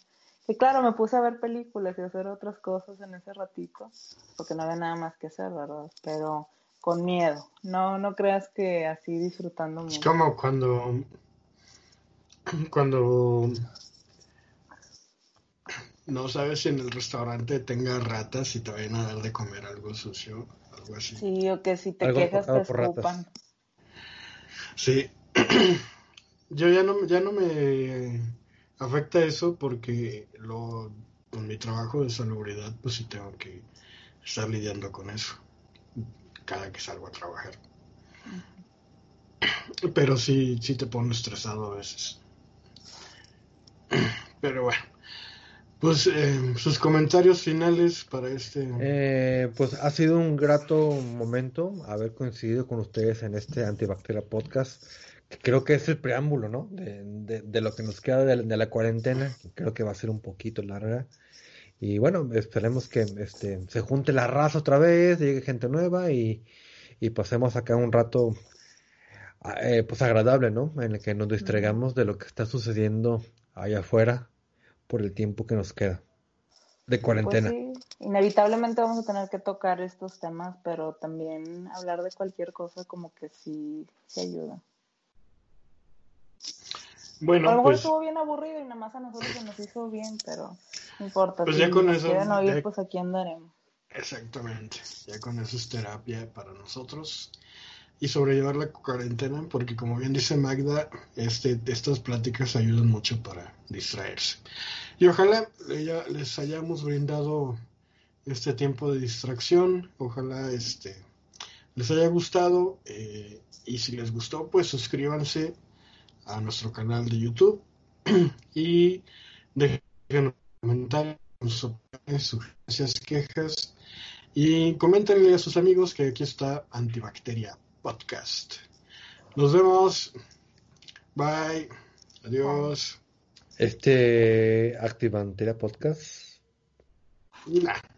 Y claro, me puse a ver películas y a hacer otras cosas en ese ratito, porque no había nada más que hacer, ¿verdad? Pero con miedo. No, no creas que así disfrutando mucho.
Es como cuando cuando no sabes si en el restaurante tenga ratas y te vayan a dar de comer algo sucio, algo así.
Sí, o que si te quejas te escupan.
Sí. Yo ya no, ya no me afecta eso porque lo, con mi trabajo de salubridad, pues sí tengo que estar lidiando con eso cada que salgo a trabajar. Pero sí, sí te pone estresado a veces. Pero bueno, pues eh, sus comentarios finales para este.
Eh, pues ha sido un grato momento haber coincidido con ustedes en este Antibacteria Podcast. Creo que es el preámbulo, ¿no? De, de, lo que nos queda de, de, la cuarentena. Creo que va a ser un poquito larga. Y bueno, esperemos que este, se junte la raza otra vez, llegue gente nueva y, y pasemos acá un rato eh, pues agradable, ¿no? En el que nos distraigamos de lo que está sucediendo allá afuera por el tiempo que nos queda de pues cuarentena.
Inevitablemente vamos a tener que tocar estos temas, pero también hablar de cualquier cosa como que sí, sí ayuda. Bueno, a lo mejor pues estuvo bien aburrido y nada más a nosotros se nos hizo bien, pero no importa.
Pues ya con eso.
oír, pues aquí andaremos.
Exactamente, ya con eso es terapia para nosotros y sobrellevar la cuarentena, porque como bien dice Magda, este, estas pláticas ayudan mucho para distraerse. Y ojalá les hayamos brindado este tiempo de distracción, ojalá este, les haya gustado eh, y si les gustó, pues suscríbanse a nuestro canal de YouTube y dejen comentarios, sugerencias, quejas y coméntenle a sus amigos que aquí está Antibacteria Podcast. Nos vemos. Bye. Adiós.
Este Activanteria Podcast.
Nah.